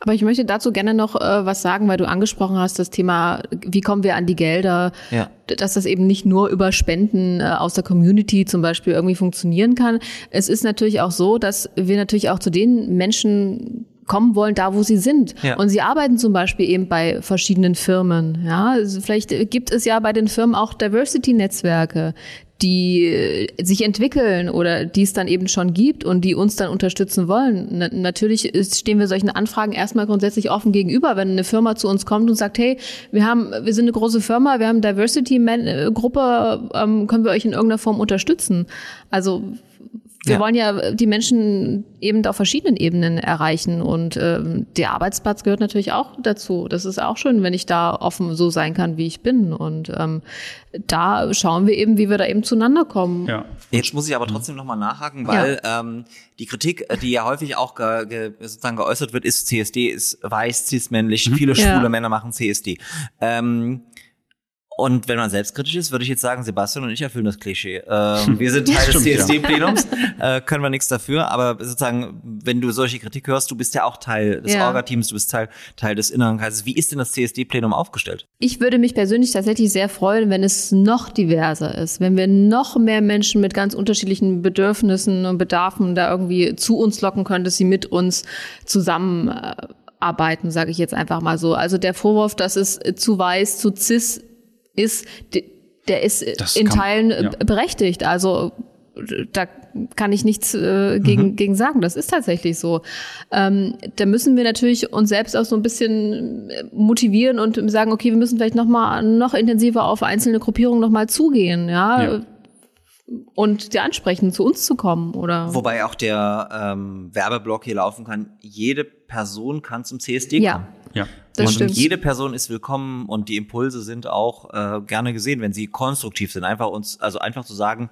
Aber ich möchte dazu gerne noch äh, was sagen, weil du angesprochen hast, das Thema, wie kommen wir an die Gelder, ja. dass das eben nicht nur über Spenden äh, aus der Community zum Beispiel irgendwie funktionieren kann. Es ist natürlich auch so, dass wir natürlich auch zu den Menschen kommen wollen, da wo sie sind. Ja. Und sie arbeiten zum Beispiel eben bei verschiedenen Firmen. Ja, also vielleicht gibt es ja bei den Firmen auch Diversity-Netzwerke, die äh, sich entwickeln oder die es dann eben schon gibt und die uns dann unterstützen wollen. Na, natürlich stehen wir solchen Anfragen erstmal grundsätzlich offen gegenüber, wenn eine Firma zu uns kommt und sagt, hey, wir haben, wir sind eine große Firma, wir haben Diversity-Gruppe, ähm, können wir euch in irgendeiner Form unterstützen? Also wir ja. wollen ja die Menschen eben auf verschiedenen Ebenen erreichen und ähm, der Arbeitsplatz gehört natürlich auch dazu. Das ist auch schön, wenn ich da offen so sein kann, wie ich bin. Und ähm, da schauen wir eben, wie wir da eben zueinander kommen. Ja. Jetzt muss ich aber trotzdem nochmal nachhaken, weil ja. ähm, die Kritik, äh, die ja häufig auch ge, ge, sozusagen geäußert wird, ist CSD ist weiß, cis-männlich, mhm. viele schwule ja. Männer machen CSD. Ähm, und wenn man selbstkritisch ist, würde ich jetzt sagen, Sebastian und ich erfüllen das Klischee. Ähm, <laughs> wir sind Teil des CSD-Plenums, äh, können wir nichts dafür, aber sozusagen, wenn du solche Kritik hörst, du bist ja auch Teil des ja. Orga-Teams, du bist Teil, Teil des inneren Kreises. Wie ist denn das CSD-Plenum aufgestellt? Ich würde mich persönlich tatsächlich sehr freuen, wenn es noch diverser ist, wenn wir noch mehr Menschen mit ganz unterschiedlichen Bedürfnissen und Bedarfen da irgendwie zu uns locken können, dass sie mit uns zusammen äh, arbeiten, sage ich jetzt einfach mal so. Also der Vorwurf, dass es zu weiß, zu cis ist, der ist das in kann, Teilen ja. berechtigt. Also da kann ich nichts äh, gegen, mhm. gegen sagen. Das ist tatsächlich so. Ähm, da müssen wir natürlich uns selbst auch so ein bisschen motivieren und sagen, okay, wir müssen vielleicht noch mal noch intensiver auf einzelne Gruppierungen noch mal zugehen, ja. ja. Und die ansprechen, zu uns zu kommen, oder? Wobei auch der ähm, Werbeblock hier laufen kann. Jede Person kann zum CSD kommen. Ja. Das und stimmt. jede Person ist willkommen und die Impulse sind auch äh, gerne gesehen, wenn sie konstruktiv sind. Einfach uns, also einfach zu sagen,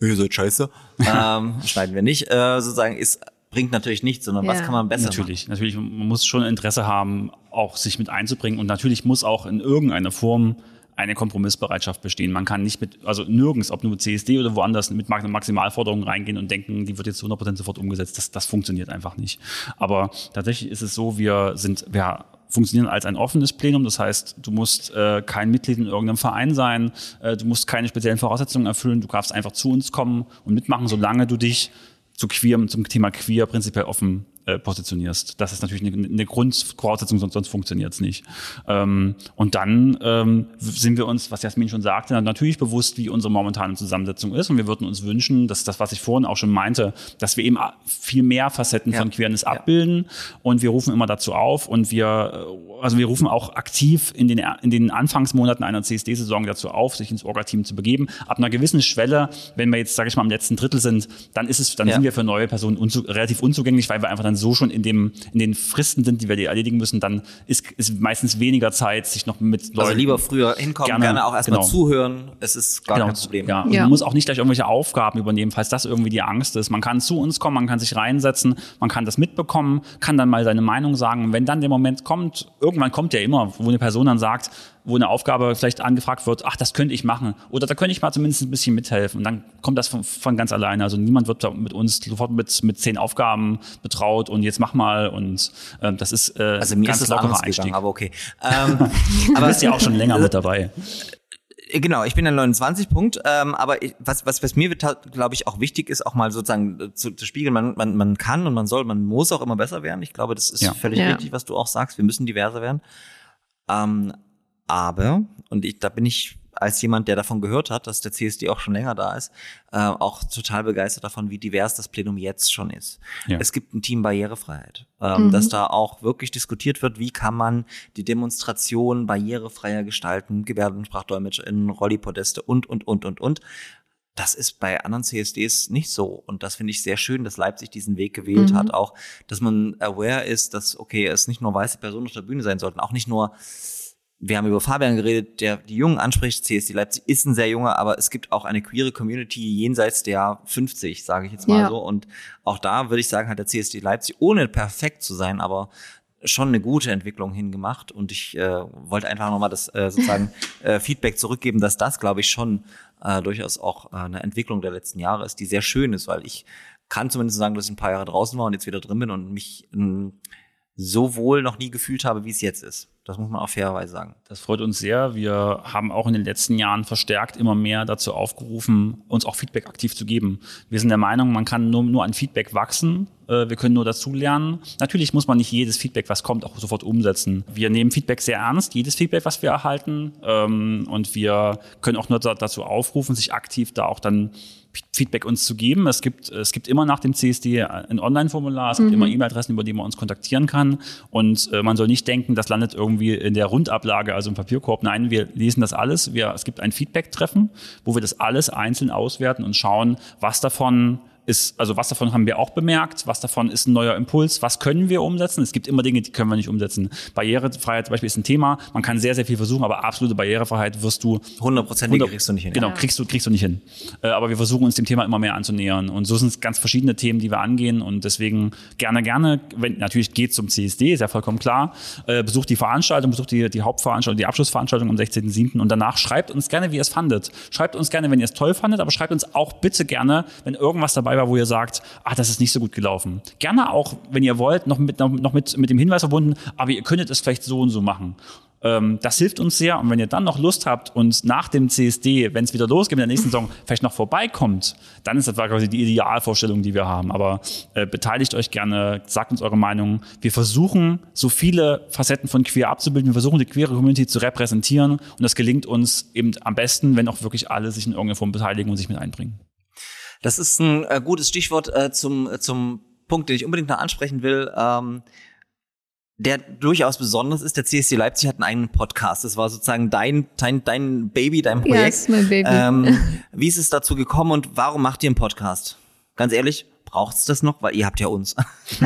ihr seid scheiße, <laughs> ähm, schneiden wir nicht, äh, sozusagen ist bringt natürlich nichts, sondern ja. was kann man besser natürlich, machen? Natürlich, man muss schon Interesse haben, auch sich mit einzubringen und natürlich muss auch in irgendeiner Form eine Kompromissbereitschaft bestehen. Man kann nicht mit, also nirgends, ob nur CSD oder woanders, mit Maximalforderungen reingehen und denken, die wird jetzt zu 100% sofort umgesetzt. Das, das funktioniert einfach nicht. Aber tatsächlich ist es so, wir sind, wir funktionieren als ein offenes Plenum. Das heißt, du musst äh, kein Mitglied in irgendeinem Verein sein, äh, du musst keine speziellen Voraussetzungen erfüllen, du darfst einfach zu uns kommen und mitmachen, solange du dich zu queer, zum Thema queer prinzipiell offen äh, positionierst. Das ist natürlich eine, eine Grundvoraussetzung, sonst, sonst funktioniert es nicht. Ähm, und dann ähm, sind wir uns, was Jasmin schon sagte, natürlich bewusst, wie unsere momentane Zusammensetzung ist. Und wir würden uns wünschen, dass das, was ich vorhin auch schon meinte, dass wir eben viel mehr Facetten ja. von Queerness ja. abbilden. Und wir rufen immer dazu auf und wir, äh, also wir rufen auch aktiv in den, in den Anfangsmonaten einer CSD-Saison dazu auf, sich ins Orga-Team zu begeben. Ab einer gewissen Schwelle, wenn wir jetzt, sage ich mal, im letzten Drittel sind, dann ist es, dann ja. sind wir für neue Personen unzu relativ unzugänglich, weil wir einfach dann so schon in dem in den Fristen sind, die wir erledigen müssen, dann ist, ist meistens weniger Zeit, sich noch mit also Leuten. Also lieber früher hinkommen, gerne, gerne auch erstmal genau. zuhören. Es ist gar genau. kein Problem. Ja, und ja. man muss auch nicht gleich irgendwelche Aufgaben übernehmen, falls das irgendwie die Angst ist. Man kann zu uns kommen, man kann sich reinsetzen, man kann das mitbekommen, kann dann mal seine Meinung sagen. Und wenn dann der Moment kommt, irgendwann kommt ja immer, wo eine Person dann sagt, wo eine Aufgabe vielleicht angefragt wird, ach, das könnte ich machen. Oder da könnte ich mal zumindest ein bisschen mithelfen. Und dann kommt das von, von ganz alleine. Also niemand wird mit uns sofort mit, mit zehn Aufgaben betraut und jetzt mach mal. Und äh, das ist äh, also mir ganz ist es lockerer Einstieg. Gegangen, aber okay. Ähm, aber <laughs> du bist ja auch schon länger mit dabei. Äh, genau, ich bin der 29 Punkt, ähm, aber ich, was, was, was mir, glaube ich, auch wichtig ist, auch mal sozusagen äh, zu, zu spiegeln, man, man, man kann und man soll, man muss auch immer besser werden. Ich glaube, das ist ja. völlig ja. richtig, was du auch sagst, wir müssen diverser werden. Ähm, aber, und ich, da bin ich als jemand, der davon gehört hat, dass der CSD auch schon länger da ist, äh, auch total begeistert davon, wie divers das Plenum jetzt schon ist. Ja. Es gibt ein Team Barrierefreiheit, ähm, mhm. dass da auch wirklich diskutiert wird, wie kann man die Demonstration barrierefreier gestalten, GebärdensprachdolmetscherInnen, Rollipodeste und, und, und, und, und. Das ist bei anderen CSDs nicht so. Und das finde ich sehr schön, dass Leipzig diesen Weg gewählt mhm. hat. Auch, dass man aware ist, dass, okay, es nicht nur weiße Personen auf der Bühne sein sollten, auch nicht nur wir haben über Fabian geredet, der die Jungen anspricht. CSD Leipzig ist ein sehr junger, aber es gibt auch eine queere Community jenseits der 50, sage ich jetzt mal ja. so. Und auch da würde ich sagen, hat der CSD Leipzig, ohne perfekt zu sein, aber schon eine gute Entwicklung hingemacht. Und ich äh, wollte einfach nochmal das äh, sozusagen <laughs> äh, Feedback zurückgeben, dass das, glaube ich, schon äh, durchaus auch äh, eine Entwicklung der letzten Jahre ist, die sehr schön ist, weil ich kann zumindest sagen, dass ich ein paar Jahre draußen war und jetzt wieder drin bin und mich äh, so wohl noch nie gefühlt habe, wie es jetzt ist. Das muss man auch fairerweise sagen. Das freut uns sehr. Wir haben auch in den letzten Jahren verstärkt immer mehr dazu aufgerufen, uns auch Feedback aktiv zu geben. Wir sind der Meinung, man kann nur, nur an Feedback wachsen. Äh, wir können nur dazulernen. Natürlich muss man nicht jedes Feedback, was kommt, auch sofort umsetzen. Wir nehmen Feedback sehr ernst, jedes Feedback, was wir erhalten. Ähm, und wir können auch nur dazu aufrufen, sich aktiv da auch dann Feedback uns zu geben. Es gibt, es gibt immer nach dem CSD ein Online-Formular, es mhm. gibt immer E-Mail-Adressen, über die man uns kontaktieren kann. Und äh, man soll nicht denken, das landet irgendwie in der Rundablage, also im Papierkorb. Nein, wir lesen das alles. Wir, es gibt ein Feedback-Treffen, wo wir das alles einzeln auswerten und schauen, was davon ist, also was davon haben wir auch bemerkt, was davon ist ein neuer Impuls, was können wir umsetzen. Es gibt immer Dinge, die können wir nicht umsetzen. Barrierefreiheit zum Beispiel ist ein Thema. Man kann sehr, sehr viel versuchen, aber absolute Barrierefreiheit wirst du 100% 100, kriegst du nicht hin. Genau, kriegst du, kriegst du nicht hin. Äh, aber wir versuchen uns dem Thema immer mehr anzunähern. Und so sind es ganz verschiedene Themen, die wir angehen. Und deswegen gerne, gerne, wenn natürlich geht zum CSD, ist ja vollkommen klar. Äh, besucht die Veranstaltung, besucht die, die Hauptveranstaltung, die Abschlussveranstaltung am 16.07. Und danach schreibt uns gerne, wie ihr es fandet. Schreibt uns gerne, wenn ihr es toll fandet, aber schreibt uns auch bitte gerne, wenn irgendwas dabei war, wo ihr sagt, ah, das ist nicht so gut gelaufen. Gerne auch, wenn ihr wollt, noch mit, noch mit, mit dem Hinweis verbunden, aber ihr könntet es vielleicht so und so machen. Ähm, das hilft uns sehr. Und wenn ihr dann noch Lust habt und nach dem CSD, wenn es wieder losgeht in der nächsten Saison, <laughs> vielleicht noch vorbeikommt, dann ist das quasi die Idealvorstellung, die wir haben. Aber äh, beteiligt euch gerne, sagt uns eure Meinung. Wir versuchen, so viele Facetten von Queer abzubilden. Wir versuchen, die queere Community zu repräsentieren. Und das gelingt uns eben am besten, wenn auch wirklich alle sich in irgendeiner Form beteiligen und sich mit einbringen. Das ist ein äh, gutes Stichwort äh, zum, äh, zum Punkt, den ich unbedingt noch ansprechen will. Ähm, der durchaus besonders ist. Der CSD Leipzig hat einen eigenen Podcast. Das war sozusagen dein, dein, dein Baby, dein Projekt. Yes, mein Baby. Ähm, <laughs> wie ist es dazu gekommen und warum macht ihr einen Podcast? Ganz ehrlich, Braucht's das noch? Weil ihr habt ja uns.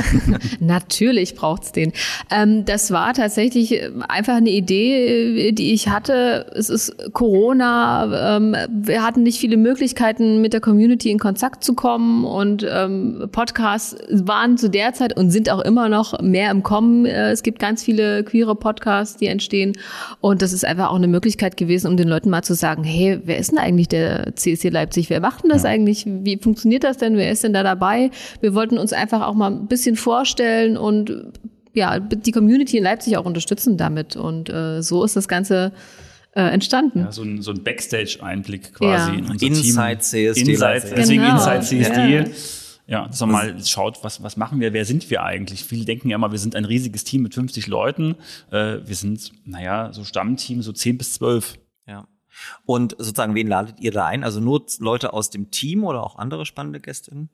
<laughs> Natürlich braucht's den. Ähm, das war tatsächlich äh, einfach eine Idee, äh, die ich hatte. Es ist Corona. Ähm, wir hatten nicht viele Möglichkeiten, mit der Community in Kontakt zu kommen. Und ähm, Podcasts waren zu der Zeit und sind auch immer noch mehr im Kommen. Äh, es gibt ganz viele queere Podcasts, die entstehen. Und das ist einfach auch eine Möglichkeit gewesen, um den Leuten mal zu sagen, hey, wer ist denn eigentlich der CSC Leipzig? Wer macht denn das ja. eigentlich? Wie funktioniert das denn? Wer ist denn da dabei? Dabei. Wir wollten uns einfach auch mal ein bisschen vorstellen und ja, die Community in Leipzig auch unterstützen damit. Und äh, so ist das Ganze äh, entstanden. Ja, so ein, so ein Backstage-Einblick quasi ja. in unser Inside Team. CSD. Inside, deswegen genau. Inside CSD. Ja. Ja, dass man mal schaut, was, was machen wir, wer sind wir eigentlich? Viele denken ja immer, wir sind ein riesiges Team mit 50 Leuten. Äh, wir sind, naja, so Stammteam, so 10 bis 12. Ja. Und sozusagen, wen ladet ihr da ein? Also nur Leute aus dem Team oder auch andere spannende Gästinnen?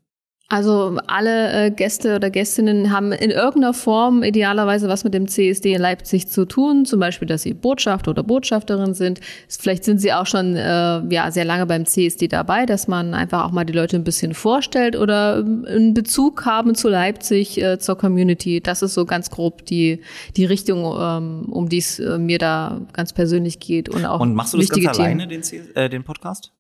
Also alle äh, Gäste oder Gästinnen haben in irgendeiner Form idealerweise was mit dem CSD in Leipzig zu tun, zum Beispiel, dass sie Botschafter oder Botschafterin sind. Vielleicht sind sie auch schon äh, ja sehr lange beim CSD dabei, dass man einfach auch mal die Leute ein bisschen vorstellt oder ähm, einen Bezug haben zu Leipzig, äh, zur Community. Das ist so ganz grob die die Richtung, ähm, um die es äh, mir da ganz persönlich geht und auch Und machst du das ganz Themen. alleine, den, äh, den Podcast?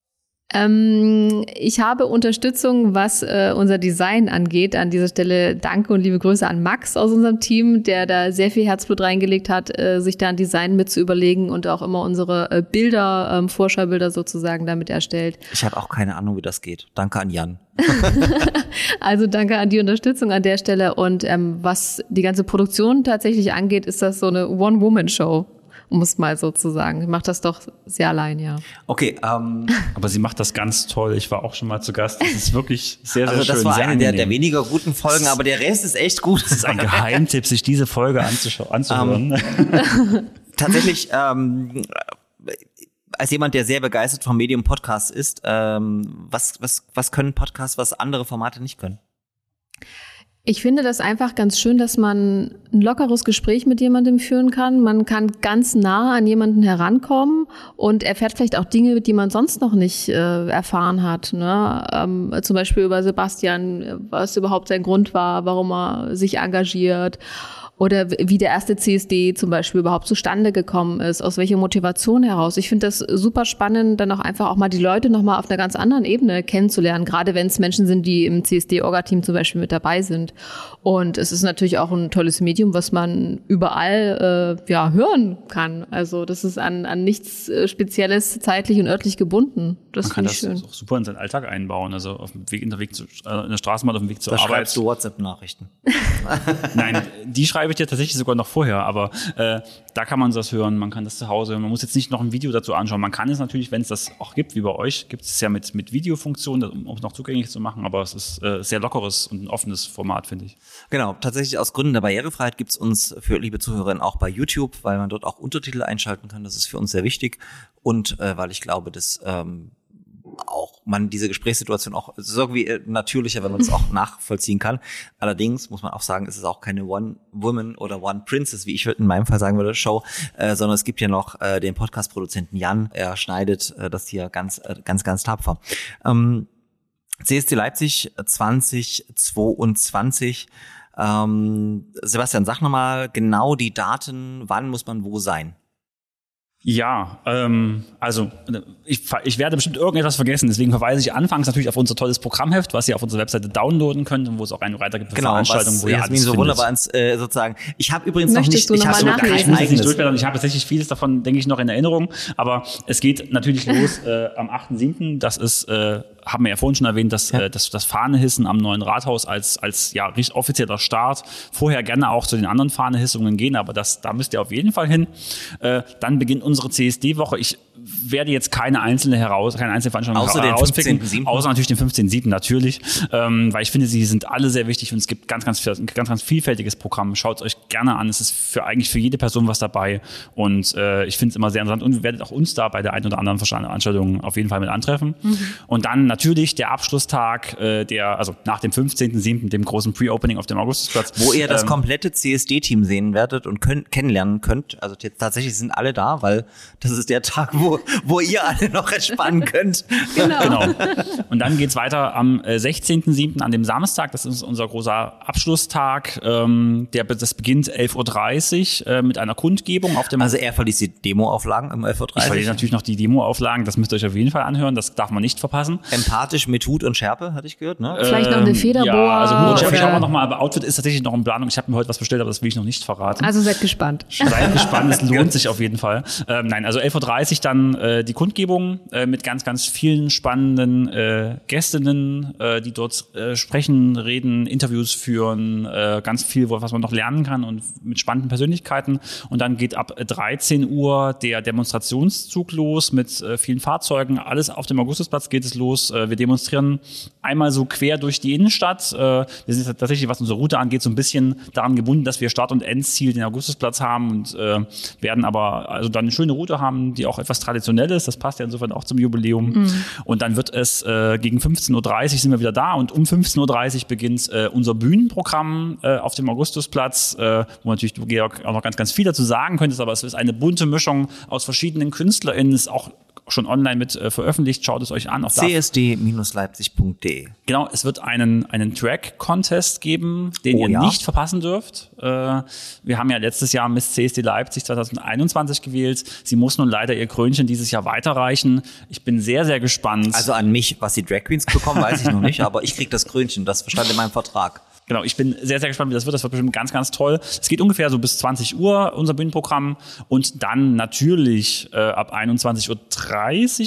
Ähm, ich habe Unterstützung, was äh, unser Design angeht. An dieser Stelle danke und liebe Grüße an Max aus unserem Team, der da sehr viel Herzblut reingelegt hat, äh, sich da ein Design mit zu überlegen und auch immer unsere äh, Bilder, ähm, Vorschaubilder sozusagen damit erstellt. Ich habe auch keine Ahnung, wie das geht. Danke an Jan. <laughs> <laughs> Also danke an die Unterstützung an der Stelle. Und ähm, was die ganze Produktion tatsächlich angeht, ist das so eine One-Woman-Show, um es mal so zu sagen. Ich mache das doch sehr allein, ja. Okay, ähm, <laughs> Aber sie macht das ganz toll. Ich war auch schon mal zu Gast. Das ist wirklich sehr, sehr also schön. das war sehr eine der, der weniger guten Folgen, aber der Rest ist echt gut. Das ist ein Geheimtipp, sich diese Folge anzuschauen, anzuhören. <laughs> Tatsächlich, ähm, als jemand, der sehr begeistert vom Medium Podcast ist, ähm, was, was, was können Podcasts, was andere Formate nicht können? Ich finde das einfach ganz schön, dass man ein lockeres Gespräch mit jemandem führen kann. Man kann ganz nah an jemanden herankommen und erfährt vielleicht auch Dinge, die man sonst noch nicht äh, erfahren hat. Ne? Ähm, zum Beispiel über Sebastian, was überhaupt sein Grund war, warum er sich engagiert. Oder wie der erste CSD zum Beispiel überhaupt zustande gekommen ist, aus welcher Motivation heraus. Ich finde das super spannend, dann auch einfach auch mal die Leute nochmal auf einer ganz anderen Ebene kennenzulernen, gerade wenn es Menschen sind, die im CSD-Orga-Team zum Beispiel mit dabei sind. Und es ist natürlich auch ein tolles Medium, was man überall äh, ja, hören kann. Also das ist an, an nichts äh, Spezielles zeitlich und örtlich gebunden. Das Man kann finde ich das schön. auch super in seinen Alltag einbauen. Also auf dem Weg, in der Weg zu, äh, in der Straßenbahn, auf dem Weg zur Da Arbeit. schreibst du WhatsApp-Nachrichten. <laughs> Nein, die schreibe ich dir tatsächlich sogar noch vorher, aber äh, da kann man das hören, man kann das zu Hause hören. Man muss jetzt nicht noch ein Video dazu anschauen. Man kann es natürlich, wenn es das auch gibt, wie bei euch, gibt es ja mit, mit Videofunktion, um es noch zugänglich zu machen, aber es ist äh, sehr lockeres und ein offenes Format, finde ich. Genau, tatsächlich aus Gründen der Barrierefreiheit gibt's uns für liebe Zuhörerinnen auch bei YouTube, weil man dort auch Untertitel einschalten kann. Das ist für uns sehr wichtig. Und äh, weil ich glaube, dass ähm, auch man diese Gesprächssituation auch es ist irgendwie äh, natürlicher, wenn man es auch <laughs> nachvollziehen kann. Allerdings muss man auch sagen, es ist auch keine One Woman oder One Princess, wie ich in meinem Fall sagen würde, Show, äh, sondern es gibt ja noch äh, den Podcast-Produzenten Jan. Er schneidet äh, das hier ganz, äh, ganz, ganz tapfer. Ähm, CSD Leipzig 2022. Ähm, Sebastian, sag nochmal genau die Daten, wann muss man wo sein? Ja, ähm, also ich, ich werde bestimmt irgendetwas vergessen, deswegen verweise ich anfangs natürlich auf unser tolles Programmheft, was ihr auf unserer Webseite downloaden könnt und wo es auch einen Reiter gibt für Genau, Veranstaltungen, was wo ihr Jasmin alles so findet. wunderbar ins, äh, sozusagen. Ich habe übrigens Möchtest noch du nicht, noch ich habe nachlesen? Ich muss nicht durchblättern. Ich habe tatsächlich vieles davon, denke ich, noch in Erinnerung. Aber es geht natürlich los äh, am 8.7. Das ist, äh, haben wir ja vorhin schon erwähnt, dass äh, das, das Fahnehissen am neuen Rathaus als, als ja, richtig offizieller Start. Vorher gerne auch zu den anderen Fahnehissungen gehen, aber das, da müsst ihr auf jeden Fall hin. Äh, dann beginnt unsere CSD-Woche. Ich werde jetzt keine einzelne heraus, keine einzelne Veranstaltung Außer den herauspicken, 15.7.. außer natürlich den 15.7. natürlich, ähm, weil ich finde, sie sind alle sehr wichtig und es gibt ganz, ganz, ganz, ganz vielfältiges Programm. Schaut es euch gerne an. Es ist für eigentlich für jede Person was dabei und äh, ich finde es immer sehr interessant und ihr werdet auch uns da bei der einen oder anderen Veranstaltung auf jeden Fall mit antreffen. Und dann natürlich der Abschlusstag, äh, der also nach dem 15.7., dem großen Pre-Opening auf dem Augustusplatz, Wo ihr das ähm, komplette CSD-Team sehen werdet und könnt, kennenlernen könnt. Also tatsächlich sind alle da, weil das ist der Tag, wo, wo ihr alle noch entspannen könnt. Genau. Genau. Und dann geht's weiter am äh, 16.07. an dem Samstag. Das ist unser großer Abschlusstag. Ähm, der, das beginnt 11.30 Uhr äh, mit einer Kundgebung auf dem Also er verliest die Demo-Auflagen um 11.30 Ich verlese Uhr. natürlich noch die Demo-Auflagen, das müsst ihr euch auf jeden Fall anhören, das darf man nicht verpassen. Empathisch mit Hut und Schärpe, hatte ich gehört, ne? Vielleicht noch eine Federboa. Ja, also Hut und Chef, ich oder- schaue noch mal, aber Outfit ist tatsächlich noch in Planung. Ich habe mir heute was bestellt, aber das will ich noch nicht verraten. Also seid gespannt. Seid gespannt, es <laughs> lohnt sich auf jeden Fall. Ähm, nein, also 11.30 Uhr dann äh, die Kundgebung äh, mit ganz, ganz vielen spannenden äh, Gästinnen, äh, die dort äh, sprechen, reden, Interviews führen, äh, ganz viel, was man noch lernen kann und mit spannenden Persönlichkeiten. Und dann geht ab 13 Uhr der Demonstrationszug los mit äh, vielen Fahrzeugen. Alles auf dem Augustusplatz geht es los. Äh, wir demonstrieren einmal so quer durch die Innenstadt. Äh, wir sind tatsächlich, was unsere Route angeht, so ein bisschen daran gebunden, dass wir Start- und Endziel den Augustusplatz haben und äh, werden aber also dann eine schöne Route haben, die auch etwas traditionell ist. Das passt ja insofern auch zum Jubiläum. Mhm. Und dann wird es äh, gegen 15.30 Uhr sind wir wieder da und um 15.30 Uhr beginnt äh, unser Bühnenprogramm äh, auf dem Augustusplatz, äh, wo natürlich du, Georg, auch noch ganz, ganz viel dazu sagen könntest, aber es ist eine bunte Mischung aus verschiedenen KünstlerInnen, ist auch schon online mit äh, veröffentlicht. Schaut es euch an. Auch da csd-leipzig.de. Genau, es wird einen, einen Track-Contest geben, den Oh ihr ja? nicht verpassen dürft. Äh, wir haben ja letztes Jahr Miss CSD Leipzig 2021 gewählt. Sie muss nun leider ihr Krönchen dieses Jahr weiterreichen. Ich bin sehr, sehr gespannt. Also an mich, was die Drag Queens bekommen, weiß ich noch nicht, aber ich krieg das Krönchen, das stand in meinem Vertrag. Genau, ich bin sehr, sehr gespannt, wie das wird. Das wird bestimmt ganz, ganz toll. Es geht ungefähr so bis 20 Uhr, unser Bühnenprogramm. Und dann natürlich äh, ab 21.30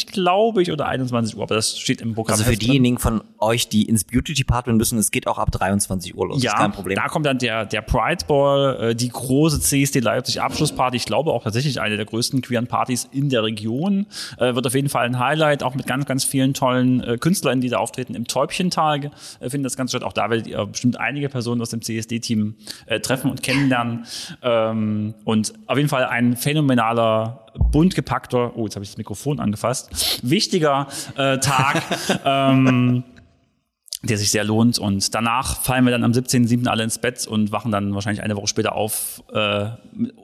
Uhr, glaube ich, oder 21 Uhr. Aber das steht im Programm. Also für drin. diejenigen von euch, die ins Beauty Department müssen, es geht auch ab 23 Uhr los, Ja, ist kein Problem. da kommt dann der, der Pride Ball, äh, die große CSD Leipzig Abschlussparty. Ich glaube auch tatsächlich eine der größten queeren Partys in der Region. Äh, wird auf jeden Fall ein Highlight, auch mit ganz, ganz vielen tollen äh, KünstlerInnen, die da auftreten. Im Täubchental äh, findet das Ganze statt. Auch da werdet ihr bestimmt einige Personen aus dem CSD-Team äh, treffen und kennenlernen. Ähm, und auf jeden Fall ein phänomenaler bunt gepackter, oh, jetzt habe ich das Mikrofon angefasst, wichtiger äh, Tag. <laughs> ähm, der sich sehr lohnt. Und danach fallen wir dann am 17.07. alle ins Bett und wachen dann wahrscheinlich eine Woche später auf äh,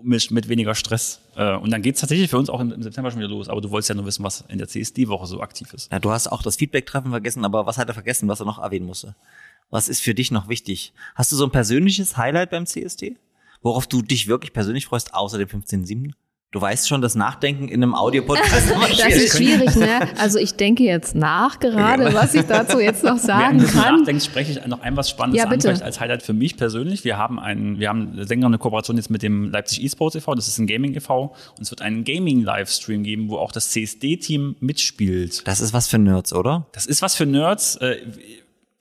mit, mit weniger Stress. Äh, und dann geht's tatsächlich für uns auch im, im September schon wieder los. Aber du wolltest ja nur wissen, was in der CSD-Woche so aktiv ist. Ja, du hast auch das Feedback-Treffen vergessen, aber was hat er vergessen, was er noch erwähnen musste? Was ist für dich noch wichtig? Hast du so ein persönliches Highlight beim CSD? Worauf du dich wirklich persönlich freust, außer dem 15.07.? Du weißt schon, das Nachdenken in einem Audiopodcast <laughs> ist Das schwierig. ist schwierig, ne? Also ich denke jetzt nach gerade, was ich dazu jetzt noch <laughs> sagen Während du kann. nachdenkst, spreche ich noch ein was Spannendes Ja, an, bitte. vielleicht als Highlight für mich persönlich. Wir haben einen, wir haben länger eine Kooperation jetzt mit dem Leipzig eSports e.V., das ist ein Gaming e.V. und es wird einen Gaming-Livestream geben, wo auch das CSD-Team mitspielt. Das ist was für Nerds, oder? Das ist was für Nerds, äh,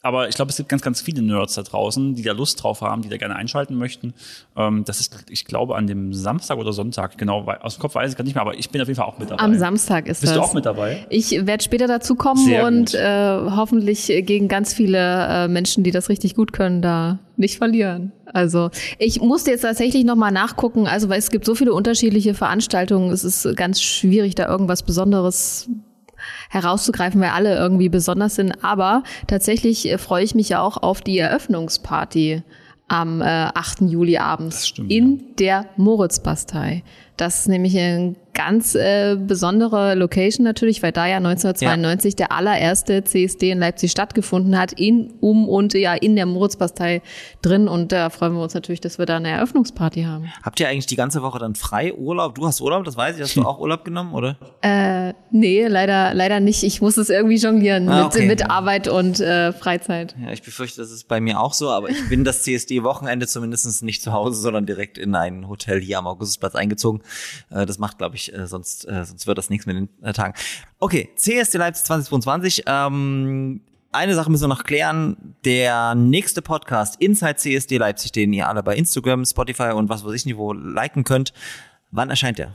aber ich glaube, es gibt ganz, ganz viele Nerds da draußen, die da Lust drauf haben, die da gerne einschalten möchten. Ähm, das ist, ich glaube, an dem Samstag oder Sonntag, genau, aus dem Kopf weiß ich gerade nicht mehr, aber ich bin auf jeden Fall auch mit dabei. Am Samstag ist Bist das. du auch mit dabei? Ich werde später dazu kommen Sehr und äh, hoffentlich gegen ganz viele äh, Menschen, die das richtig gut können, da nicht verlieren. Also ich musste jetzt tatsächlich nochmal nachgucken, also weil es gibt so viele unterschiedliche Veranstaltungen, es ist ganz schwierig, da irgendwas Besonderes herauszugreifen, weil alle irgendwie besonders sind. Aber tatsächlich äh, freue ich mich ja auch auf die Eröffnungsparty am äh, 8. Juli abends stimmt, in der Moritzbastei. Das ist nämlich eine ganz äh, besondere Location natürlich, weil da ja 1992 der allererste CSD in Leipzig stattgefunden hat, in, um und ja in der Moritzbastei drin. Und da freuen wir uns natürlich, dass wir da eine Eröffnungsparty haben. Habt ihr eigentlich die ganze Woche dann frei Urlaub? Du hast Urlaub, das weiß ich. Hast du <laughs> auch Urlaub genommen, oder? Äh, nee, leider, leider nicht. Ich muss es irgendwie jonglieren Ah, mit, okay. mit Arbeit und äh, Freizeit. Ja, ich befürchte, das ist bei mir auch so, aber ich bin das CSD-Wochenende zumindest nicht zu Hause, sondern direkt in ein Hotel hier am Augustusplatz eingezogen. Äh, Das macht, glaube ich, äh, sonst, äh, sonst wird das nichts mit den äh, Tagen. Okay, CSD Leipzig 2022. Ähm, eine Sache müssen wir noch klären. Der nächste Podcast Inside CSD Leipzig, den ihr alle bei Instagram, Spotify und was weiß ich nicht wo liken könnt. Wann erscheint der?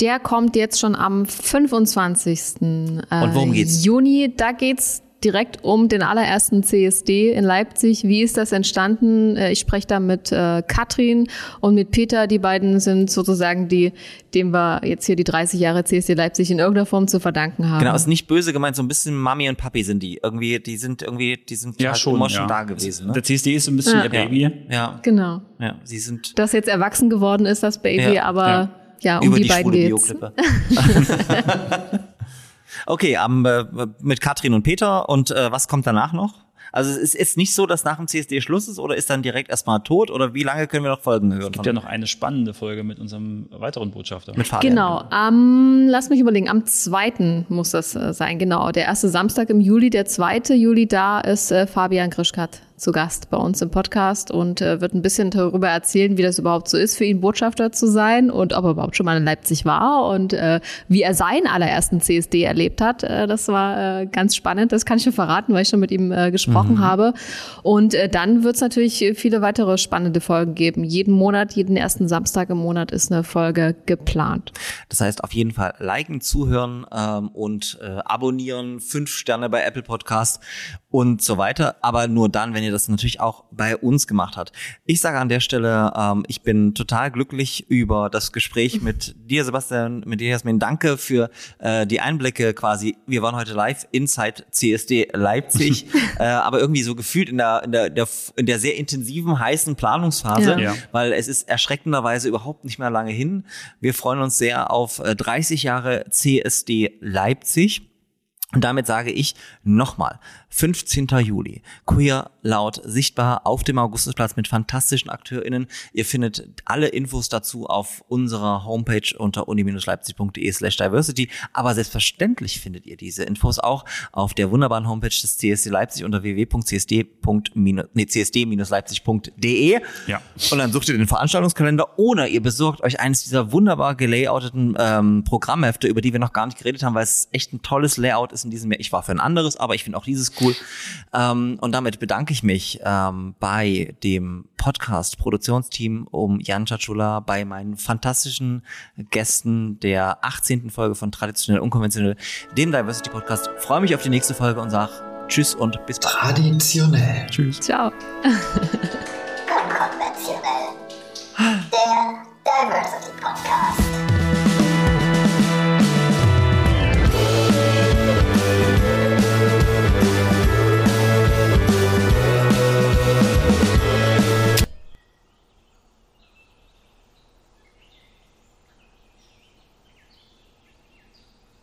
Der kommt jetzt schon am 25. Und worum geht's? Juni. Da geht's direkt um den allerersten CSD in Leipzig. Wie ist das entstanden? Äh, Ich spreche da mit äh, Katrin und mit Peter. Die beiden sind sozusagen die, dem wir jetzt hier die 30 Jahre CSD Leipzig in irgendeiner Form zu verdanken haben. Genau, ist nicht böse gemeint, so ein bisschen Mami und Papi sind die. Irgendwie, die sind irgendwie, die sind halt immer schon da gewesen. Ne? Der CSD ist so ein bisschen Ja. ihr Baby. Ja, Genau. ja, sie sind Das jetzt erwachsen geworden ist, das Baby, Ja, aber ja. ja, um über die, die, beiden geht's. <laughs> <laughs> Okay, am, äh, mit Katrin und Peter und äh, was kommt danach noch? Also es ist nicht so, dass nach dem CSD Schluss ist oder ist dann direkt erstmal tot oder wie lange können wir noch Folgen hören? Es gibt ja noch eine spannende Folge mit unserem weiteren Botschafter. mit Fabian. Genau, am, lass mich überlegen, am 2. muss das äh, sein, genau. Der erste Samstag im Juli, der 2. Juli, da ist äh, Fabian Grischkat zu Gast bei uns im Podcast und äh, wird ein bisschen darüber erzählen, wie das überhaupt so ist, für ihn Botschafter zu sein und ob er überhaupt schon mal in Leipzig war und äh, wie er seinen allerersten CSD erlebt hat. Äh, das war äh, ganz spannend. Das kann ich schon verraten, weil ich schon mit ihm äh, gesprochen mhm. habe. Und äh, dann wird es natürlich viele weitere spannende Folgen geben. Jeden Monat, jeden ersten Samstag im Monat ist eine Folge geplant. Das heißt auf jeden Fall liken, zuhören ähm, und abonnieren, fünf Sterne bei Apple Podcast und so weiter. Aber nur dann, wenn ihr das natürlich auch bei uns gemacht habt. Ich sage an der Stelle, ähm, ich bin total glücklich über das Gespräch <laughs> mit dir, Sebastian, mit dir, Jasmin. Danke für äh, die Einblicke quasi. Wir waren heute live inside CSD Leipzig, <laughs> äh, aber irgendwie so gefühlt in der, in der, der, in der sehr intensiven, heißen Planungsphase, ja. weil es ist erschreckenderweise überhaupt nicht mehr lange hin. Wir freuen uns sehr auf 30 äh, Jahre CSD Leipzig. Und damit sage ich nochmal, 15. Juli, queer, laut, sichtbar auf dem Augustusplatz mit fantastischen AkteurInnen. Ihr findet alle Infos dazu auf unserer Homepage unter uni-leipzig.de slash diversity. Aber selbstverständlich findet ihr diese Infos auch auf der wunderbaren Homepage des CSD Leipzig unter www.csd-leipzig.de. Ja. Und dann sucht ihr den Veranstaltungskalender oder ihr besorgt euch eines dieser wunderbar gelayouteten ähm, Programmhefte, über die wir noch gar nicht geredet haben, weil es echt ein tolles Layout ist in diesem Jahr. Ich war für ein anderes, aber ich finde auch dieses cool. Ähm, und damit bedanke ich mich ähm, bei dem Podcast-Produktionsteam um Jan Chachula, bei meinen fantastischen Gästen der 18. Folge von Traditionell Unkonventionell, dem Diversity Podcast. Freue mich auf die nächste Folge und sage Tschüss und bis bald. Traditionell. Tschüss. Ciao. Unkonventionell. Der Diversity